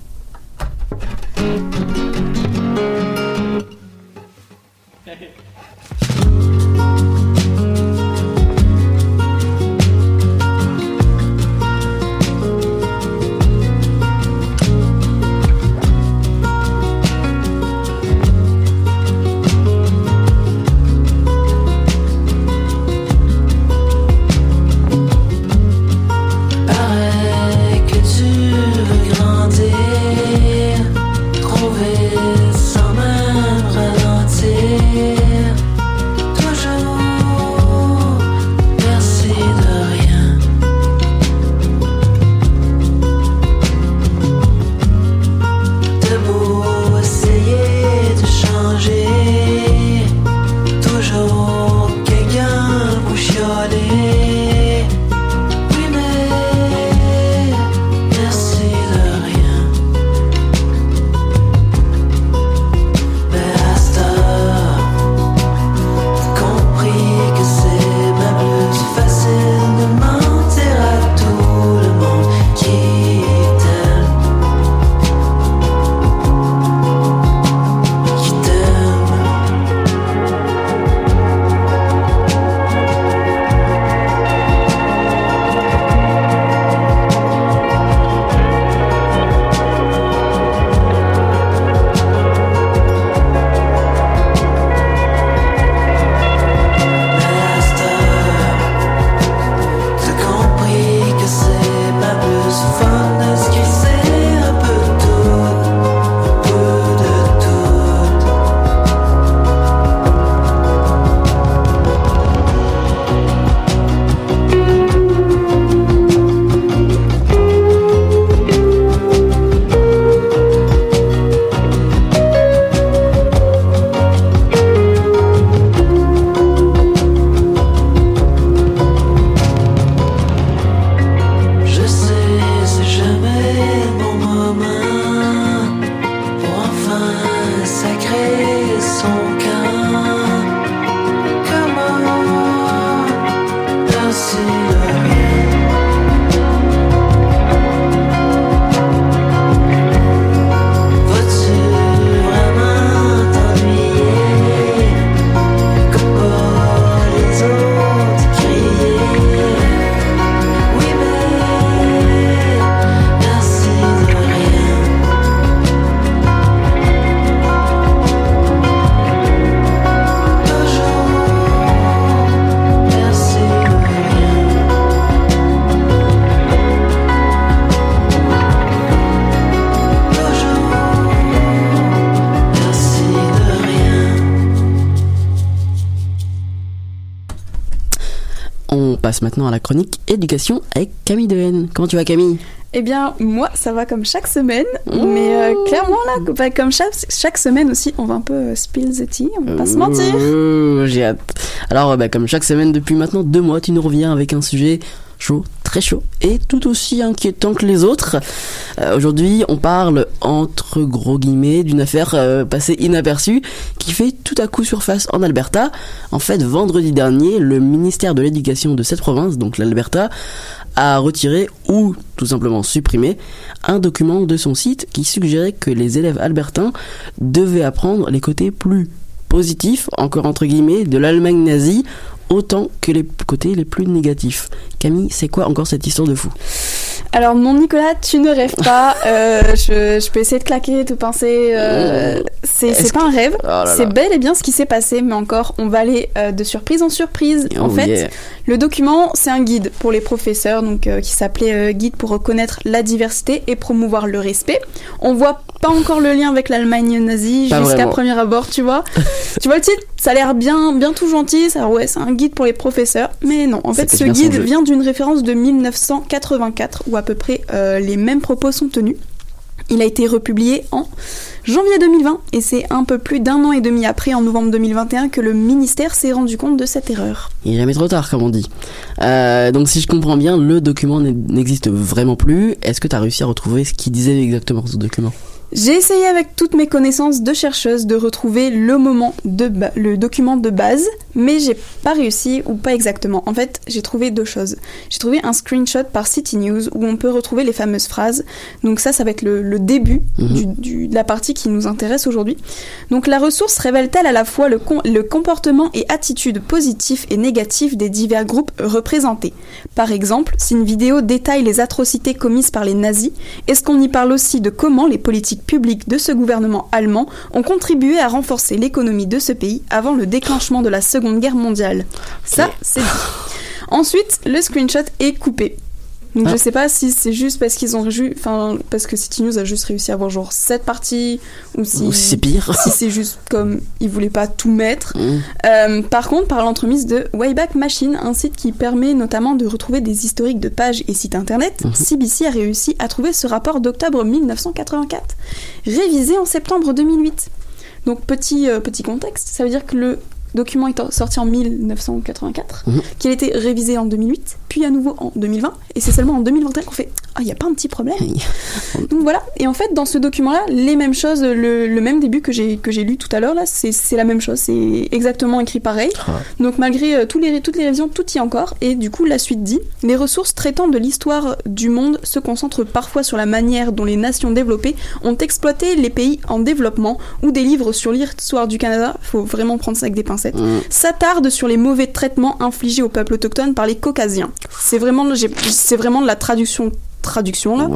Passe maintenant à la chronique éducation avec Camille Dehaene. Comment tu vas Camille? Eh bien, moi, ça va comme chaque semaine, mais euh, clairement, là, bah, comme chaque, chaque semaine aussi, on va un peu euh, spill the tea, on va pas se mentir. J'ai hâte. Alors, euh, bah, comme chaque semaine depuis maintenant deux mois, tu nous reviens avec un sujet chaud, très chaud, et tout aussi inquiétant que les autres. Euh, Aujourd'hui, on parle, entre gros guillemets, d'une affaire euh, passée inaperçue qui fait tout à coup surface en Alberta. En fait, vendredi dernier, le ministère de l'Éducation de cette province, donc l'Alberta, a retiré ou tout simplement supprimé un document de son site qui suggérait que les élèves albertains devaient apprendre les côtés plus positifs, encore entre guillemets, de l'Allemagne nazie autant que les côtés les plus négatifs. Camille, c'est quoi encore cette histoire de fou? Alors, mon Nicolas, tu ne rêves pas. euh, je, je peux essayer de claquer, de pincer. euh, c'est Est-ce c'est pas un rêve. Oh c'est bel et bien ce qui s'est passé, mais encore, on va aller euh, de surprise en surprise. en Oh fait, yeah. le document, c'est un guide pour les professeurs, donc euh, qui s'appelait Guide pour reconnaître la diversité et promouvoir le respect. On voit pas encore le lien avec l'Allemagne nazie jusqu'à premier abord, tu vois. tu vois le titre, ça a l'air bien, bien tout gentil. Ça, ouais, c'est un guide pour les professeurs, mais non. En fait, ce guide vient d'une référence de 1984 où à peu près euh, les mêmes propos sont tenus. Il a été republié en janvier 2020 et c'est un peu plus d'un an et demi après, en novembre 2021, que le ministère s'est rendu compte de cette erreur. Il est jamais trop tard, comme on dit. Euh, donc, si je comprends bien, le document n'est- n'existe vraiment plus. Est-ce que tu as réussi à retrouver ce qu'il disait exactement ce document? J'ai essayé avec toutes mes connaissances de chercheuse de retrouver le moment de le document de base, mais j'ai pas réussi ou pas exactement. En fait, j'ai trouvé deux choses. J'ai trouvé un screenshot par City News où on peut retrouver les fameuses phrases. Donc ça, ça va être le, le début Mhm. du- du- de la partie qui nous intéresse aujourd'hui. Donc la ressource révèle-t-elle à la fois le, com- le comportement et attitude positifs et négatifs des divers groupes représentés? Par exemple, si une vidéo détaille les atrocités commises par les nazis, est-ce qu'on y parle aussi de comment les politiques publiques de ce gouvernement allemand ont contribué à renforcer l'économie de ce pays avant le déclenchement de la Seconde Guerre mondiale Ça, c'est dit. Ensuite, le screenshot est coupé. Donc Ah. je sais pas si c'est juste parce qu'ils ont enfin parce que City News a juste réussi à avoir genre cette partie ou si c'est pire. si c'est juste comme ils voulaient pas tout mettre. Mmh. Euh, par contre, par l'entremise de Wayback Machine, un site qui permet notamment de retrouver des historiques de pages et sites internet, Mhm. CBC a réussi à trouver ce rapport d'octobre 1984, révisé en septembre 2008. Donc petit, euh, petit contexte, ça veut dire que le document est sorti en 1984, Mhm. qu'il a été révisé en 2008, puis à nouveau en 2020, et c'est seulement en 2021 qu'on fait « Ah, il n'y a pas un petit problème ?» Donc voilà, et en fait dans ce document-là, les mêmes choses, le, le même début que j'ai que j'ai lu tout à l'heure là, c'est c'est la même chose, c'est exactement écrit pareil. Donc malgré euh, tous les, toutes les révisions, tout y est encore. Et du coup, la suite dit les ressources traitant de l'histoire du monde se concentrent parfois sur la manière dont les nations développées ont exploité les pays en développement ou des livres sur l'histoire du Canada. Faut vraiment prendre ça avec des pincettes. Mmh. S'attardent sur les mauvais traitements infligés aux peuples autochtones par les Caucasiens. C'est vraiment, c'est vraiment de la traduction traduction là.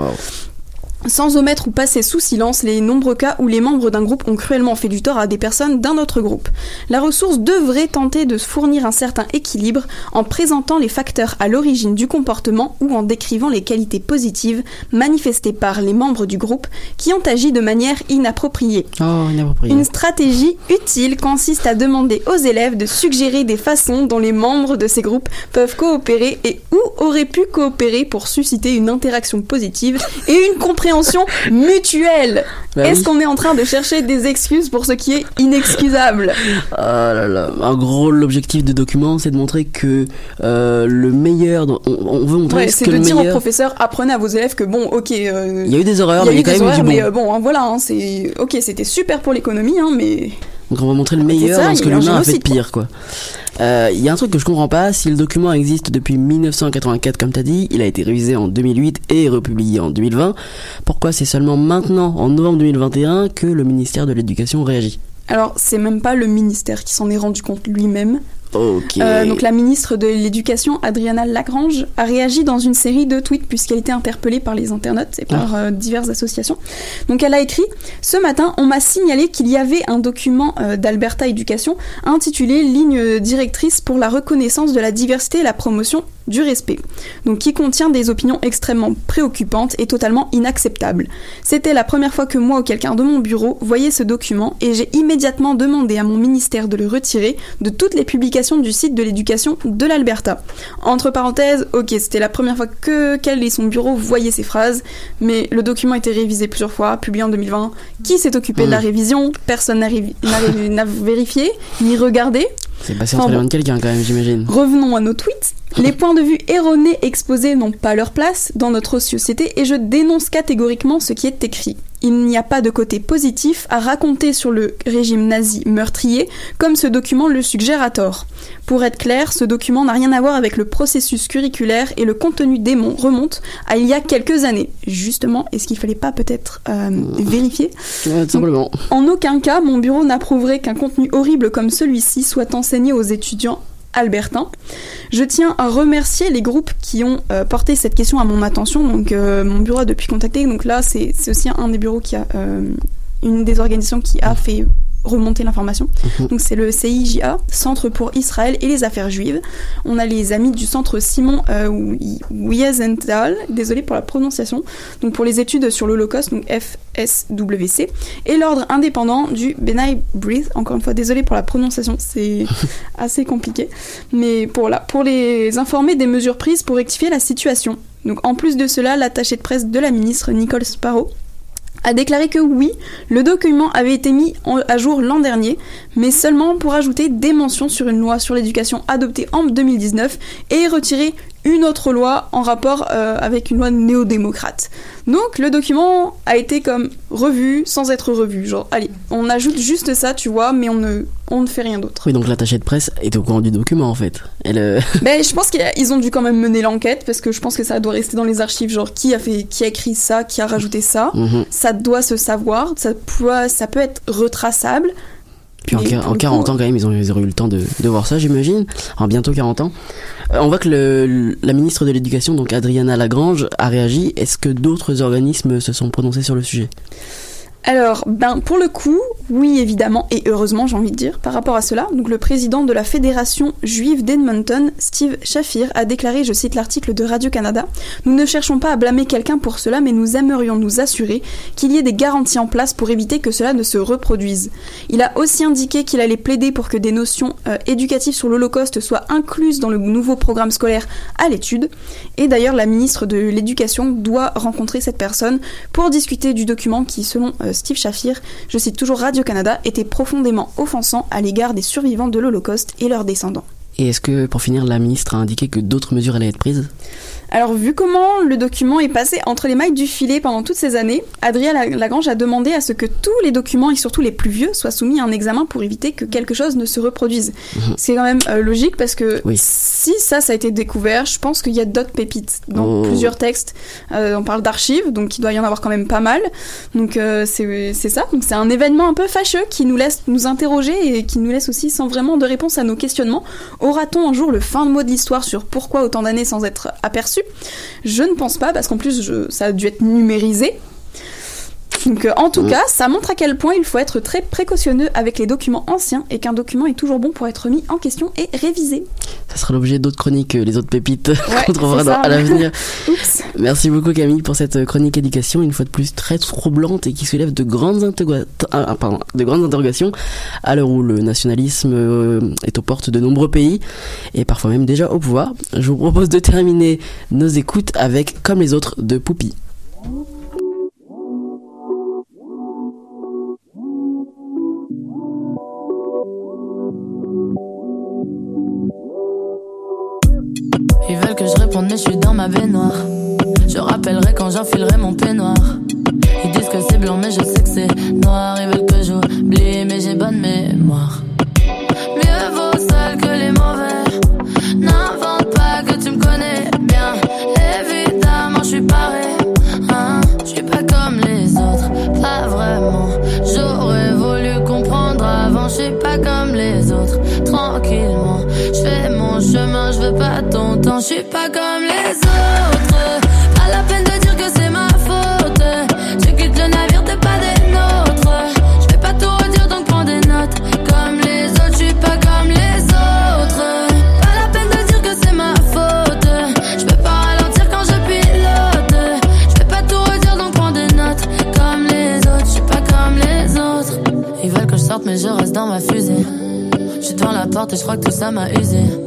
Sans omettre ou passer sous silence les nombreux cas où les membres d'un groupe ont cruellement fait du tort à des personnes d'un autre groupe. La ressource devrait tenter de fournir un certain équilibre en présentant les facteurs à l'origine du comportement ou en décrivant les qualités positives manifestées par les membres du groupe qui ont agi de manière inappropriée. Oh, inapproprié. Une stratégie utile consiste à demander aux élèves de suggérer des façons dont les membres de ces groupes peuvent coopérer et ou auraient pu coopérer pour susciter une interaction positive et une compréhension mutuelle. Bah Est-ce oui. qu'on est en train de chercher des excuses pour ce qui est inexcusable? Ah là là. En gros, l'objectif du document, c'est de montrer que euh, le meilleur. On, on veut montrer Ouais, ce C'est que de le dire aux meilleur. professeurs, apprenez à vos élèves que bon, ok. euh, Il y a eu des erreurs, mais il y a eu quand des même eu horaires, du bon. mais euh, bon, hein, voilà, hein, c'est ok, c'était super pour l'économie, hein, mais Donc on va montrer le meilleur ça, dans ce que l'humain a fait de génocide, quoi. Quoi. Euh, Il y a un truc que je comprends pas, si le document existe depuis 1984 comme t'as dit, il a été révisé en 2008 et republié en 2020, pourquoi c'est seulement maintenant, en novembre 2021, que le ministère de l'Éducation réagit? Alors c'est même pas le ministère qui s'en est rendu compte lui-même. Euh, donc la ministre de l'Éducation, Adriana Lagrange, a réagi dans une série de tweets puisqu'elle était interpellée par les internautes et par euh, diverses associations. Donc elle a écrit Ce matin, on m'a signalé qu'il y avait un document euh, d'Alberta Éducation intitulé Ligne directrice pour la reconnaissance de la diversité et la promotion du respect, donc qui contient des opinions extrêmement préoccupantes et totalement inacceptables. C'était la première fois que moi ou quelqu'un de mon bureau voyait ce document et j'ai immédiatement demandé à mon ministère de le retirer de toutes les publications du site de l'éducation de l'Alberta. Entre parenthèses, ok, c'était la première fois que qu'elle et son bureau voyaient ces phrases, mais le document a été révisé plusieurs fois, publié en 2020. Qui s'est occupé de la Mhm. révision? Personne n'a vérifié, ni regardé. C'est passé Enfin, entre les bon. mains de quelqu'un quand même, j'imagine. Revenons à nos tweets. Les points de vue erronés exposés n'ont pas leur place dans notre société et je dénonce catégoriquement ce qui est écrit. Il n'y a pas de côté positif à raconter sur le régime nazi meurtrier, comme ce document le suggère à tort. Pour être clair, ce document n'a rien à voir avec le processus curriculaire et le contenu démon remonte à il y a quelques années. Justement, est-ce qu'il fallait pas peut-être euh, vérifier? Ouais, tout simplement. en aucun cas, mon bureau n'approuverait qu'un contenu horrible comme celui-ci soit enseigné aux étudiants albertains. Je tiens à remercier les groupes qui ont euh, porté cette question à mon attention. Donc, euh, mon bureau a depuis contacté. Donc là, c'est c'est aussi un des bureaux qui a euh, une des organisations qui a fait remonter l'information. Mhm. Donc c'est le CIJA, Centre pour Israël et les affaires juives. On a les amis du centre Simon euh, Wi- Wiesenthal, désolé pour la prononciation, donc pour les études sur l'Holocauste, donc FSWC, et l'ordre indépendant du Benai Breath, encore une fois désolé pour la prononciation, c'est assez compliqué, mais pour, la, pour les informer des mesures prises pour rectifier la situation. Donc en plus de cela, l'attaché de presse de la ministre Nicole Sparrow a déclaré que oui, le document avait été mis à jour l'an dernier, mais seulement pour ajouter des mentions sur une loi sur l'éducation adoptée en 2019 et retirer une autre loi en rapport euh, avec une loi néo-démocrate. Donc le document a été comme revu sans être revu. Genre, allez, on ajoute juste ça, tu vois, mais on ne, on ne fait rien d'autre. Oui, donc l'attaché de presse est au courant du document en fait. Elle, euh, Ben, je pense qu'ils ont dû quand même mener l'enquête parce que je pense que ça doit rester dans les archives. Genre, qui a fait, qui a écrit ça, qui a rajouté ça. Mhm. Ça doit se savoir. Ça peut, ça peut être retraçable. Puis en, en le 40 coup, ans quand même, ils ont, ils eu le temps de, de voir ça, j'imagine. En bientôt 40 ans. Euh, on voit que le, la ministre de l'Éducation, donc Adriana Lagrange, a réagi. Est-ce que d'autres organismes se sont prononcés sur le sujet? Alors, ben, pour le coup, oui, évidemment, et heureusement, j'ai envie de dire, par rapport à cela, le président de la Fédération juive d'Edmonton, Steve Shafir, a déclaré, je cite l'article de Radio-Canada, Nous ne cherchons pas à blâmer quelqu'un pour cela, mais nous aimerions nous assurer qu'il y ait des garanties en place pour éviter que cela ne se reproduise. Il a aussi indiqué qu'il allait plaider pour que des notions euh, éducatives sur l'Holocauste soient incluses dans le nouveau programme scolaire à l'étude. Et d'ailleurs, la ministre de l'Éducation doit rencontrer cette personne pour discuter du document qui, selon euh, Steve Shafir, je cite toujours Radio-Canada, était profondément offensant à l'égard des survivants de l'Holocauste et leurs descendants. Et est-ce que, pour finir, la ministre a indiqué que d'autres mesures allaient être prises? Alors, vu comment le document est passé entre les mailles du filet pendant toutes ces années, Adrien La- Lagrange a demandé à ce que tous les documents, et surtout les plus vieux, soient soumis à un examen pour éviter que quelque chose ne se reproduise. C'est quand même euh, logique parce que Oui. si ça, ça a été découvert, je pense qu'il y a d'autres pépites dans Oh. plusieurs textes. Euh, on parle d'archives, donc il doit y en avoir quand même pas mal. Donc euh, c'est c'est ça. Donc c'est un événement un peu fâcheux qui nous laisse nous interroger et qui nous laisse aussi sans vraiment de réponse à nos questionnements. Aura-t-on un jour le fin mot de l'histoire sur pourquoi autant d'années sans être aperçu? Je ne pense pas, parce qu'en plus ça a dû être numérisé. Donc euh, en tout Mm. cas, ça montre à quel point il faut être très précautionneux avec les documents anciens et qu'un document est toujours bon pour être mis en question et révisé. Ça sera l'objet d'autres chroniques, euh, les autres pépites Ouais, qu'on trouvera dans- à l'avenir. Merci beaucoup Camille pour cette euh, chronique éducation, une fois de plus très troublante et qui soulève de grandes, ah, ah, pardon, de grandes interrogations à l'heure où le nationalisme euh, est aux portes de nombreux pays et parfois même déjà au pouvoir. Je vous propose de terminer nos écoutes avec Comme les autres de Poupie. Que je réponde, mais je suis dans ma baignoire. Je rappellerai quand j'enfilerai mon peignoir. Ils disent que c'est blanc, mais je sais que c'est noir. Ils veulent que j'oublie, mais j'ai bonne mémoire. je suis pas comme les autres. Pas la peine de dire que c'est ma faute. Je quitte le navire, t'es pas des nôtres. Je vais pas tout redire, donc prends des notes. Comme les autres, je suis pas comme les autres. Pas la peine de dire que c'est ma faute. Je peux pas ralentir quand je pilote. Je vais pas tout redire, donc prends des notes. Comme les autres, je suis pas comme les autres. Ils veulent que je sorte, mais je reste dans ma fusée. Je suis devant la porte et je crois que tout ça m'a usé.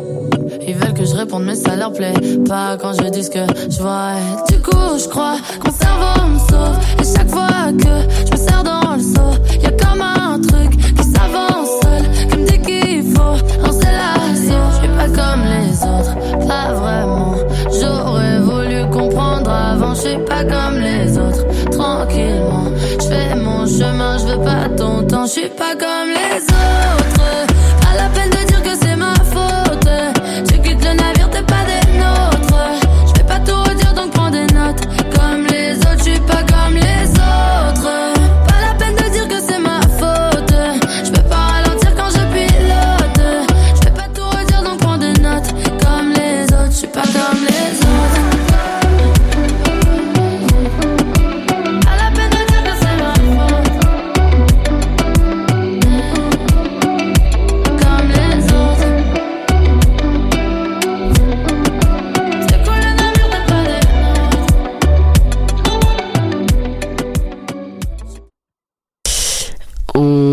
Je réponde mais ça leur plaît pas quand je dis ce que je vois. Du coup je crois que mon cerveau me sauve et chaque fois que je me serre dans le seau, y a comme un truc qui s'avance seul, qui me dit qu'il faut lancer l'assaut. Je suis pas comme les autres, pas vraiment. J'aurais voulu comprendre avant, je suis pas comme les autres. Tranquillement, je fais mon chemin, je veux pas ton temps, je suis pas comme les autres.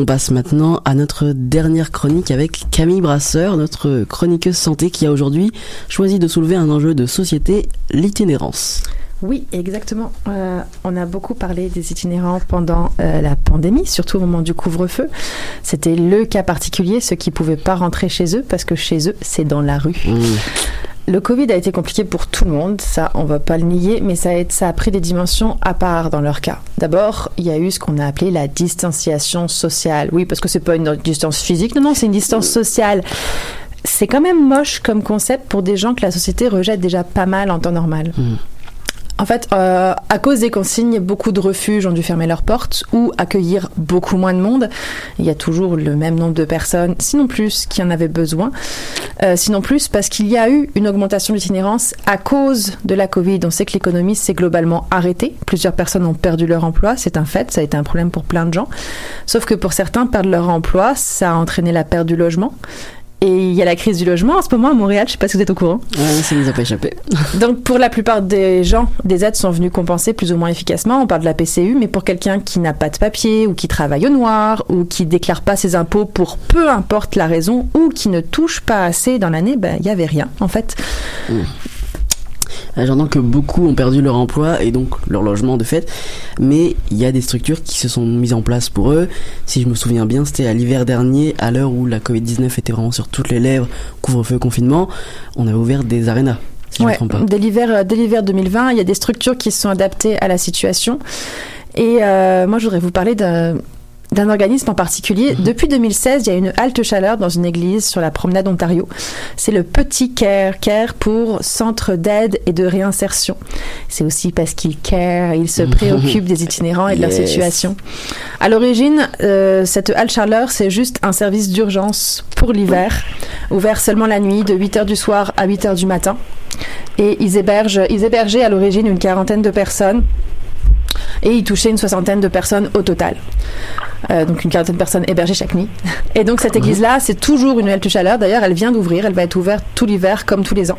On passe maintenant à notre dernière chronique avec Camille Brasseur, notre chroniqueuse santé qui a aujourd'hui choisi de soulever un enjeu de société, l'itinérance. Oui, exactement. Euh, on a beaucoup parlé des itinérants pendant euh, la pandémie, surtout au moment du couvre-feu. C'était le cas particulier, ceux qui pouvaient pas rentrer chez eux parce que chez eux, c'est dans la rue. Le Covid a été compliqué pour tout le monde, ça on va pas le nier, mais ça a, ça a pris des dimensions à part dans leur cas. D'abord, il y a eu ce qu'on a appelé la distanciation sociale. Oui, parce que c'est pas une distance physique, non, non, c'est une distance sociale. C'est quand même moche comme concept pour des gens que la société rejette déjà pas mal en temps normal. En fait, euh, à cause des consignes, beaucoup de refuges ont dû fermer leurs portes ou accueillir beaucoup moins de monde. Il y a toujours le même nombre de personnes, sinon plus, qui en avaient besoin. Euh, sinon plus, parce qu'il y a eu une augmentation d'itinérance à cause de la Covid. On sait que l'économie s'est globalement arrêtée. Plusieurs personnes ont perdu leur emploi, c'est un fait, ça a été un problème pour plein de gens. Sauf que pour certains, perdre leur emploi, ça a entraîné la perte du logement. Et il y a la crise du logement en ce moment à Montréal, je sais pas si vous êtes au courant. Ouais, ça nous a pas échappé. Donc pour la plupart des gens, des aides sont venues compenser plus ou moins efficacement. On parle de la PCU, mais pour quelqu'un qui n'a pas de papier ou qui travaille au noir ou qui déclare pas ses impôts pour peu importe la raison ou qui ne touche pas assez dans l'année, ben il y avait rien en fait. Euh, J'entends que beaucoup ont perdu leur emploi et donc leur logement de fait, mais il y a des structures qui se sont mises en place pour eux. Si je me souviens bien, c'était à l'hiver dernier, à l'heure où la Covid-19 était vraiment sur toutes les lèvres, couvre-feu, confinement, on avait ouvert des arénas. Si je me Ouais, trompe pas. dès l'hiver, dès l'hiver 2020, il y a des structures qui se sont adaptées à la situation. Et euh, moi, je voudrais vous parler d'un d'un organisme en particulier. Depuis 2016, il y a une halte chaleur dans une église sur la promenade Ontario. C'est le Petit CARE, CARE pour Centre d'aide et de réinsertion. C'est aussi parce qu'il care, il se préoccupe des itinérants et de leur situation. À l'origine, euh, cette halte chaleur, c'est juste un service d'urgence pour l'hiver, ouvert seulement la nuit de 8h du soir à 8h du matin. Et ils hébergent, ils hébergeaient à l'origine une quarantaine de personnes et ils touchaient une soixantaine de personnes au total. Euh, donc une quarantaine de personnes hébergées chaque nuit. Et donc cette église-là, c'est toujours une halte chaleur. D'ailleurs, elle vient d'ouvrir, elle va être ouverte tout l'hiver comme tous les ans.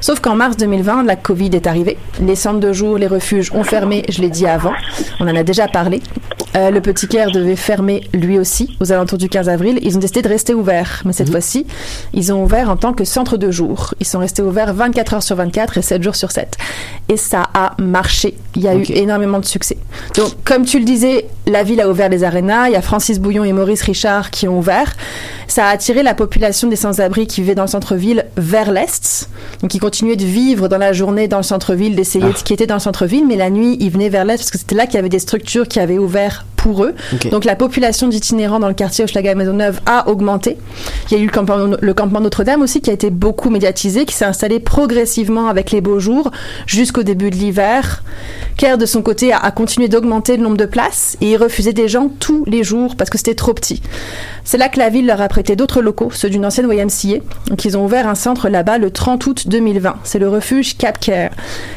Sauf qu'en mars 2020, la Covid est arrivée. Les centres de jour, les refuges ont fermé, je l'ai dit avant. On en a déjà parlé. Euh, le Petit Caire devait fermer lui aussi aux alentours du 15 avril. Ils ont décidé de rester ouverts. Mais cette fois-ci, ils ont ouvert en tant que centre de jour. Ils sont restés ouverts 24 heures sur 24 et 7 jours sur 7. Et ça a marché. Il y a eu énormément de succès. Donc, comme tu le disais, la ville a ouvert les Il y a Francis Bouillon et Maurice Richard qui ont ouvert. Ça a attiré la population des sans-abri qui vivaient dans le centre-ville vers l'est. Donc, ils continuaient de vivre dans la journée dans le centre-ville, d'essayer de qui étaient dans le centre-ville, mais la nuit, ils venaient vers l'est parce que c'était là qu'il y avait des structures qui avaient ouvert pour eux. Donc, la population d'itinérants dans le quartier Hochelaga Maisonneuve a augmenté. Il y a eu le campement, le campement Notre-Dame aussi qui a été beaucoup médiatisé, qui s'est installé progressivement avec les beaux jours jusqu'au début de l'hiver. Caire, de son côté, a, a continué d'augmenter le nombre de places et il refusait des gens tous les jours parce que c'était trop petit. C'est là que la ville leur a prêté d'autres locaux, ceux d'une ancienne YMCA. Donc ils ont ouvert un centre là-bas le 30 août 2020. C'est le refuge Cap Care.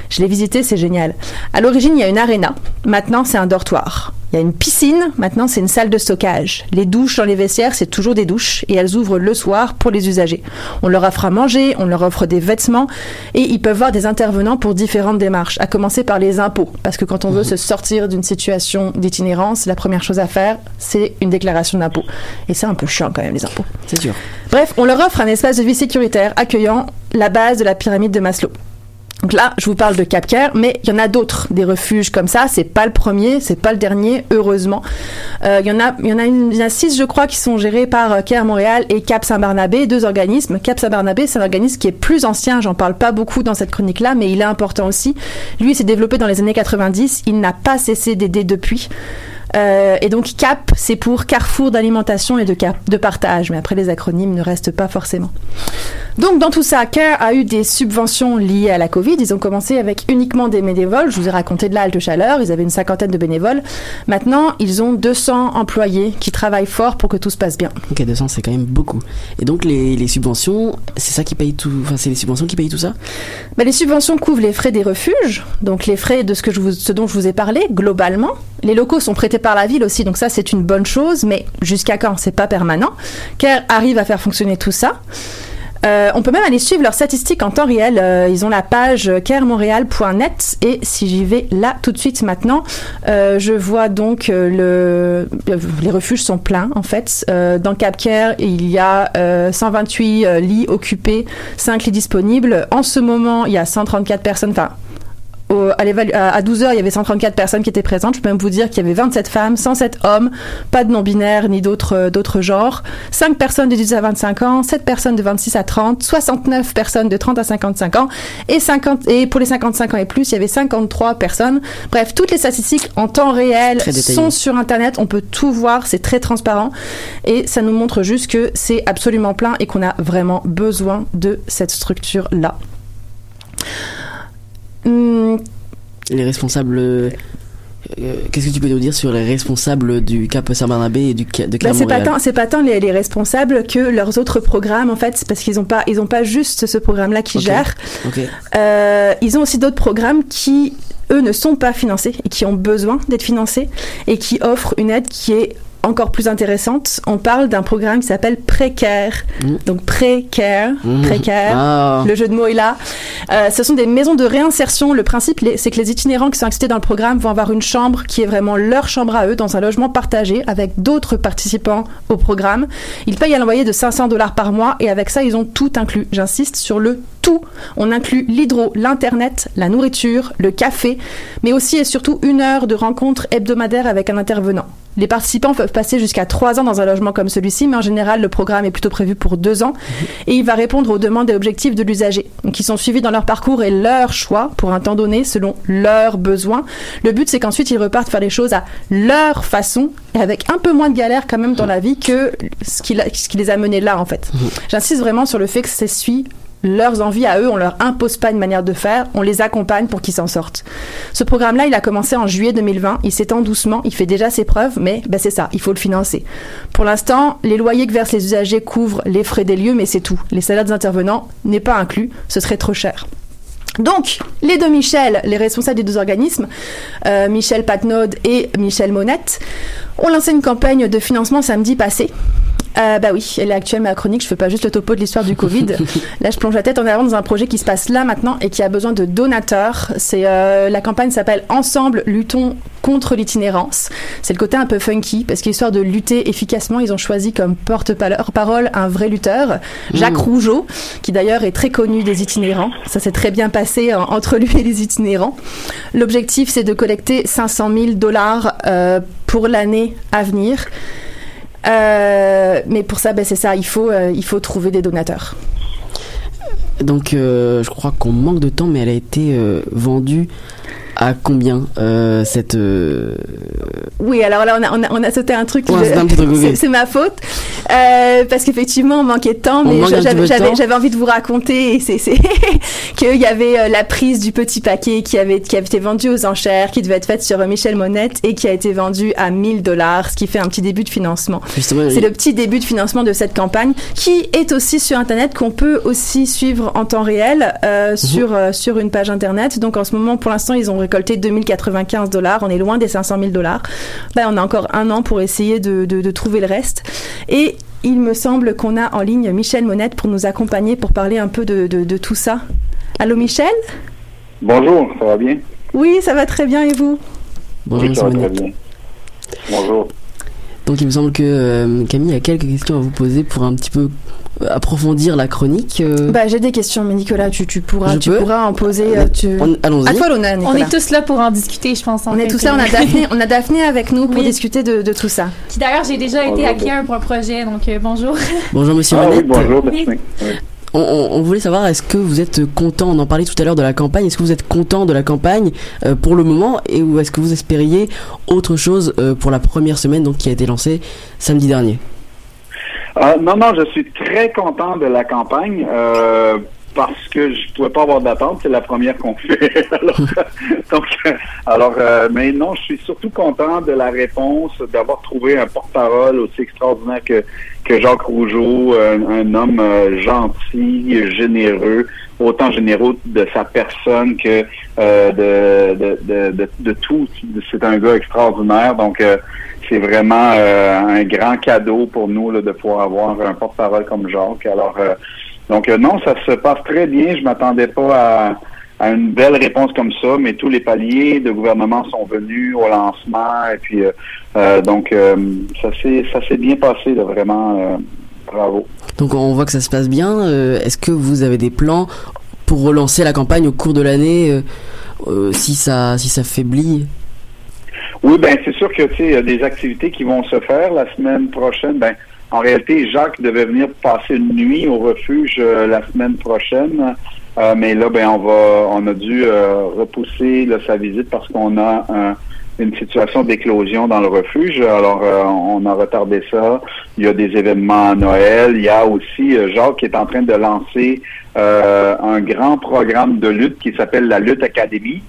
Je l'ai visité, c'est génial. À l'origine, il y a une aréna. Maintenant, c'est un dortoir. Il y a une piscine, maintenant c'est une salle de stockage. Les douches dans les vestiaires, c'est toujours des douches et elles ouvrent le soir pour les usagers. On leur offre à manger, on leur offre des vêtements et ils peuvent voir des intervenants pour différentes démarches, à commencer par les impôts. Parce que quand on veut se sortir d'une situation d'itinérance, la première chose à faire, c'est une déclaration d'impôt. Et c'est un peu chiant quand même, les impôts. C'est sûr. Bref, on leur offre un espace de vie sécuritaire accueillant la base de la pyramide de Maslow. Donc là, je vous parle de Capcare, mais il y en a d'autres, des refuges comme ça. C'est pas le premier, c'est pas le dernier, heureusement. Euh, Il y en a, il y en a, six, je crois, qui sont gérés par euh, Care Montréal et Cap Saint-Barnabé, deux organismes. Cap Saint-Barnabé, c'est un organisme qui est plus ancien. J'en parle pas beaucoup dans cette chronique-là, mais il est important aussi. Lui, s'est développé dans les années 90. Il n'a pas cessé d'aider depuis. Euh, et donc CAP, c'est pour Carrefour d'alimentation et de, cap- de partage, mais après les acronymes ne restent pas forcément. Donc dans tout ça, CARE a eu des subventions liées à la Covid. Ils ont commencé avec uniquement des bénévoles. Je vous ai raconté de la halte chaleur. Ils avaient une cinquantaine de bénévoles. Maintenant, ils ont 200 employés qui travaillent fort pour que tout se passe bien. Ok, 200, c'est quand même beaucoup. Et donc, les, les subventions, c'est ça qui paye tout. Enfin, c'est les subventions qui payent tout ça? Bah, les subventions couvrent les frais des refuges, donc les frais de ce, que je vous, ce dont je vous ai parlé globalement. Les locaux sont prêtés par la ville aussi, donc ça c'est une bonne chose, mais jusqu'à quand? C'est pas permanent. CARE arrive à faire fonctionner tout ça. Euh, on peut même aller suivre leurs statistiques en temps réel. Euh, ils ont la page caremontréal.net et si j'y vais là tout de suite maintenant, euh, je vois donc le, les refuges sont pleins en fait. Dans CapCare, il y a euh, 128 euh, lits occupés, 5 lits disponibles. En ce moment, il y a 134 personnes. Au- à, l'évalu- à à 12 heures, il y avait 134 personnes qui étaient présentes. Je peux même vous dire qu'il y avait 27 femmes, 107 hommes, pas de non-binaires ni d'autres euh, d'autres genres. 5 personnes de 18 à 25 ans, 7 personnes de 26 à 30, 69 personnes de 30 à 55 ans et 50 et pour les 55 ans et plus, il y avait 53 personnes. Bref, toutes les statistiques en temps réel sont sur internet, on peut tout voir, c'est très transparent et ça nous montre juste que c'est absolument plein et qu'on a vraiment besoin de cette structure là. Hum, Les responsables. euh, Qu'est-ce que tu peux nous dire sur les responsables du Cap Saint-Barnabé et du de Bah, c'est pas tant, c'est pas tant les, les responsables que leurs autres programmes en fait, parce qu'ils ont pas, ils ont pas juste ce programme-là qui gère. Euh, ils ont aussi d'autres programmes qui eux ne sont pas financés et qui ont besoin d'être financés et qui offrent une aide qui est encore plus intéressante. On parle d'un programme qui s'appelle Précaire. Donc Précaire. Précaire. Ah. Le jeu de mots est là. Euh, ce sont des maisons de réinsertion. Le principe, c'est que les itinérants qui sont acceptés dans le programme vont avoir une chambre qui est vraiment leur chambre à eux, dans un logement partagé avec d'autres participants au programme. Ils payent un loyer de 500 dollars par mois et avec ça, ils ont tout inclus. J'insiste sur le tout. On inclut l'hydro, l'internet, la nourriture, le café, mais aussi et surtout une heure de rencontre hebdomadaire avec un intervenant. Les participants peuvent passer jusqu'à trois ans dans un logement comme celui-ci, mais en général, le programme est plutôt prévu pour deux ans et il va répondre aux demandes et objectifs de l'usager, donc ils sont suivis dans leur parcours et leur choix pour un temps donné selon leurs besoins. Le but, c'est qu'ensuite ils repartent faire les choses à leur façon et avec un peu moins de galère quand même dans la vie que ce qui, ce qui les a menés là en fait. J'insiste vraiment sur le fait que c'est suit leurs envies à eux, on leur impose pas une manière de faire, on les accompagne pour qu'ils s'en sortent. Ce programme-là, il a commencé en juillet 2020, il s'étend doucement, il fait déjà ses preuves, mais ben c'est ça, il faut le financer. Pour l'instant, les loyers que versent les usagers couvrent les frais des lieux, mais c'est tout. Les salaires des intervenants n'est pas inclus, ce serait trop cher. Donc, les deux Michel, les responsables des deux organismes, euh, Michel Patnaud et Michel Monette, ont lancé une campagne de financement samedi passé. Euh, bah oui, elle est actuelle ma chronique, je fais pas juste le topo de l'histoire du Covid. là, je plonge la tête en avant dans un projet qui se passe là maintenant et qui a besoin de donateurs. C'est euh, la campagne s'appelle Ensemble luttons contre l'itinérance. C'est le côté un peu funky parce qu'histoire de lutter efficacement, ils ont choisi comme porte-parole un vrai lutteur, Jacques Mmh. Rougeau, qui d'ailleurs est très connu des itinérants. Ça s'est très bien passé en- entre lui et les itinérants. L'objectif, c'est de collecter 500 000 dollars euh, pour l'année à venir. Euh, mais pour ça, ben, c'est ça, il faut, euh, il faut trouver des donateurs. Donc, euh, je crois qu'on manque de temps, mais elle a été vendue à combien euh, cette. euh, Oui, alors là, on a, on a, on a sauté un truc. Ouais, je- c'est ma faute. Euh, parce qu'effectivement, on manquait de temps, mais j'avais envie de vous raconter qu'il y avait la prise du petit paquet qui avait, qui avait été vendu aux enchères, qui devait être faite sur Michel Monette et qui a été vendu à 1000 dollars, ce qui fait un petit début de financement. C'est le petit début de financement de cette campagne qui est aussi sur Internet, qu'on peut aussi suivre en temps réel euh, sur, sur une page Internet. Donc en ce moment, pour l'instant, ils ont récolté récolté 2095 dollars. On est loin des 500 000 dollars. Ben, on a encore un an pour essayer de, de, de trouver le reste. Et il me semble qu'on a en ligne Michel Monette pour nous accompagner pour parler un peu de, de, de tout ça. Allô Michel? Bonjour, ça va bien? Oui, ça va très bien et vous? Bonjour, Oui, ça va Monsieur très Monette. bien. Bonjour. Donc il me semble que euh, Camille a quelques questions à vous poser pour un petit peu approfondir la chronique. euh. Bah, j'ai des questions, mais Nicolas, tu, tu pourras, Je tu peux pourras en poser. euh, tu... Allons-y. À toi l'honneur, On est tous là pour en discuter, je pense. en On est tous là, on a Daphné, on a Daphné avec nous pour Oui. discuter de, de tout ça. Qui d'ailleurs, j'ai déjà été hacker pour un projet, donc euh, bonjour. Bonjour Monsieur Ah oui, Monette. bonjour, Oui. Daphné. Oui. On, on- on voulait savoir, est-ce que vous êtes content, on en parlait tout à l'heure de la campagne, est-ce que vous êtes content de la campagne euh, pour le moment et ou est-ce que vous espériez autre chose euh, pour la première semaine donc, qui a été lancée samedi dernier? Euh, non, non, je suis très content de la campagne. Euh, parce que je pouvais pas avoir d'attente. C'est la première qu'on fait. alors, donc, alors euh, mais non, je suis surtout content de la réponse, d'avoir trouvé un porte-parole aussi extraordinaire que, que Jacques Rougeau, un, un homme euh, gentil, généreux, autant généreux de sa personne que euh, de, de, de, de, de tout. C'est un gars extraordinaire. Donc, euh, c'est vraiment euh, un grand cadeau pour nous là, de pouvoir avoir un porte-parole comme Jacques. Alors, euh, donc euh, non, ça se passe très bien. Je m'attendais pas à, à une belle réponse comme ça, mais tous les paliers de gouvernement sont venus au lancement et puis euh, euh, donc ça s'est ça s'est bien passé, là, vraiment. bravo. Donc on voit que ça se passe bien. est-ce que vous avez des plans pour relancer la campagne au cours de l'année si ça si ça faiblit? Oui, ben c'est sûr que tu sais, il y a des activités qui vont se faire la semaine prochaine. Ben, en réalité, Jacques devait venir passer une nuit au refuge euh, la semaine prochaine. Euh, mais là, ben on va on a dû euh, repousser là, sa visite parce qu'on a un- une situation d'éclosion dans le refuge. Alors, euh, on a retardé ça. Il y a des événements à Noël. Il y a aussi euh, Jacques qui est en train de lancer euh, un grand programme de lutte qui s'appelle la Lutte Académie.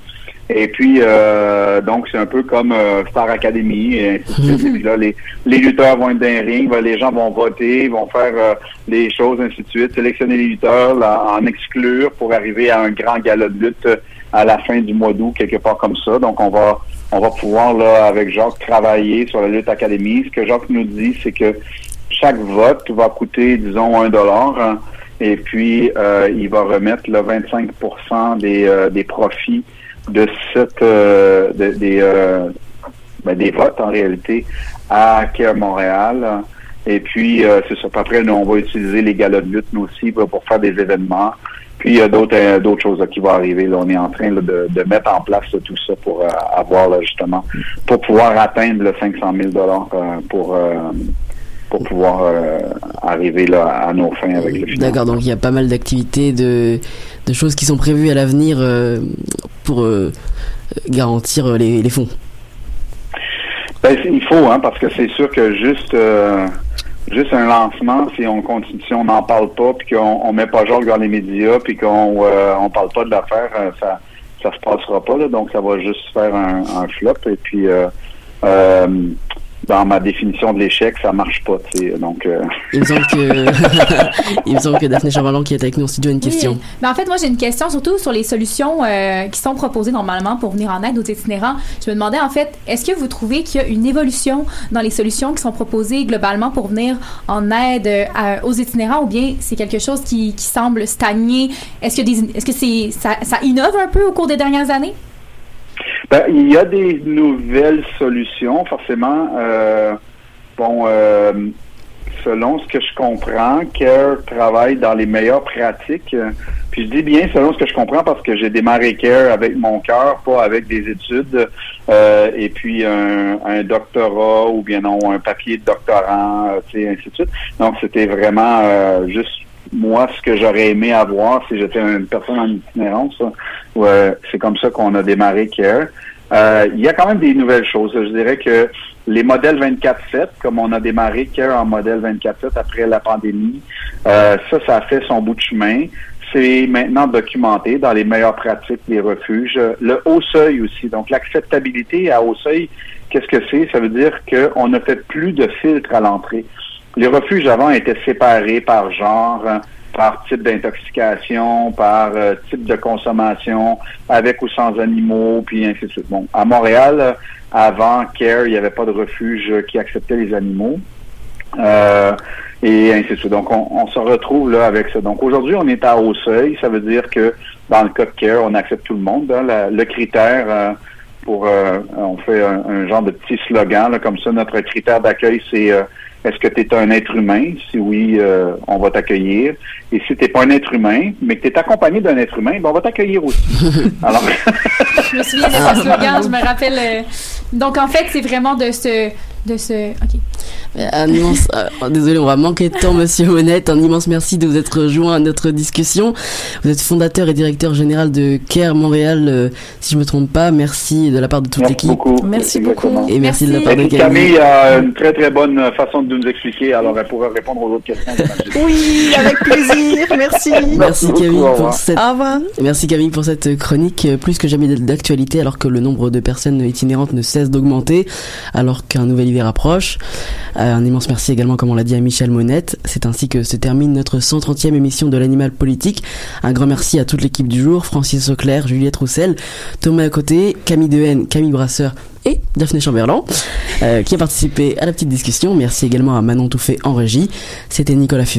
Et puis, euh, donc, c'est un peu comme euh, Star Academy et ainsi de suite. Et puis là, les, les lutteurs vont être dans les rings, ben, les gens vont voter, vont faire euh, les choses, ainsi de suite, sélectionner les lutteurs, là, en exclure pour arriver à un grand gala de lutte euh, à la fin du mois d'août, quelque part comme ça. Donc, on va on va pouvoir, là, avec Jacques, travailler sur la lutte académie. Ce que Jacques nous dit, c'est que chaque vote va coûter, disons, un dollar. hein, et puis, euh, il va remettre le 25% des, euh, des profits de cette euh, de- des, euh, ben, des votes en réalité à Care Montréal. Et puis, euh, c'est ça. Puis Après, nous, on va utiliser les galas de lutte, nous aussi, pour, faire des événements. Puis, il y a d'autres euh, d'autres choses qui vont arriver. On est en train là, de, de mettre en place tout ça pour euh, avoir, justement, pour pouvoir atteindre le 500 000 dollars pour, euh, pour pouvoir euh, arriver là, à nos fins avec le financement. D'accord, donc il y a pas mal d'activités, de, de choses qui sont prévues à l'avenir euh, pour euh, garantir les, les fonds. Ben, il faut, hein, parce que c'est sûr que juste juste un lancement, si on continue, si on n'en parle pas, puis qu'on on met pas Jacques dans les médias, puis qu'on euh, on parle pas de l'affaire, euh, ça ça se passera pas, là, donc ça va juste faire un, un flop. Et puis euh, dans ma définition de l'échec, ça marche pas, tu sais. Donc euh, Il me semble que, il me semble que Daphné Chavalon qui est avec nous en studio a une question. Oui. Mais en fait, moi, j'ai une question surtout sur les solutions euh, qui sont proposées normalement pour venir en aide aux itinérants. Je me demandais, en fait, est-ce que vous trouvez qu'il y a une évolution dans les solutions qui sont proposées globalement pour venir en aide euh, à- aux itinérants ou bien c'est quelque chose qui, qui semble stagner? Est-ce que, des- est-ce que c'est, ça, ça innove un peu au cours des dernières années? Ben, il y a des nouvelles solutions, forcément. Euh, bon, euh, selon ce que je comprends, CARE travaille dans les meilleures pratiques. Puis je dis bien selon ce que je comprends parce que j'ai démarré CARE avec mon cœur, pas avec des études euh, et puis un, doctorat ou bien non un papier de doctorant, tu sais, ainsi de suite. Donc c'était vraiment juste moi ce que j'aurais aimé avoir si j'étais une personne en itinérance. c'est comme ça qu'on a démarré CARE. Euh, il y a quand même des nouvelles choses. Je dirais que les modèles 24-7, comme on a démarré CARE en modèle 24-7 après la pandémie, euh, ça, ça a fait son bout de chemin. C'est maintenant documenté dans les meilleures pratiques des refuges. Le haut seuil aussi. Donc, l'acceptabilité à haut seuil, qu'est-ce que c'est? Ça veut dire qu'on ne fait plus de filtres à l'entrée. Les refuges avant étaient séparés par genre. par type d'intoxication, par euh, type de consommation, avec ou sans animaux, puis ainsi de suite. Bon, à Montréal, avant CARE, il n'y avait pas de refuge qui acceptait les animaux. Euh, et ainsi de suite. Donc, on, on se retrouve là avec ça. Donc, aujourd'hui, on est à haut seuil. Ça veut dire que dans le cas de CARE, on accepte tout le monde. hein. Le critère euh, pour, euh, on fait un, un genre de petit slogan là, comme ça. Notre critère d'accueil, c'est euh, est-ce que tu es un être humain? Si oui, euh, on va t'accueillir. Et si tu pas un être humain, mais que tu es accompagné d'un être humain, ben, on va t'accueillir aussi. Alors, Je me souviens de ce slogan, je me rappelle. euh, Donc, en fait, c'est vraiment de ce. De ce... OK. Un immense, euh, désolé, on va manquer de temps, monsieur Monette. Un immense merci de vous être rejoint à notre discussion. Vous êtes fondateur et directeur général de CARE Montréal, euh, si je me trompe pas. Merci de la part de toute l'équipe. Merci beaucoup. Et merci, de la part de Camille. Camille a une très très bonne façon de nous expliquer, alors elle pourra répondre aux autres questions. Oui, avec plaisir, merci. Merci Camille pour cette. Au revoir. Merci Camille pour cette chronique euh, plus que jamais d'actualité alors que le nombre de personnes itinérantes ne cesse d'augmenter alors qu'un nouvel hiver approche. Euh, un immense merci également comme on l'a dit à Michel Monette. C'est ainsi que se termine notre 130e émission de l'animal politique. Un grand merci à toute l'équipe du jour, Francis Auclair, Juliette Roussel, Thomas à côté, Camille Dehaene, Camille Brasseur et Daphné Chamberlain euh, qui a participé à la petite discussion. Merci également à Manon Touffet en régie. C'était Nicolas Fuvet.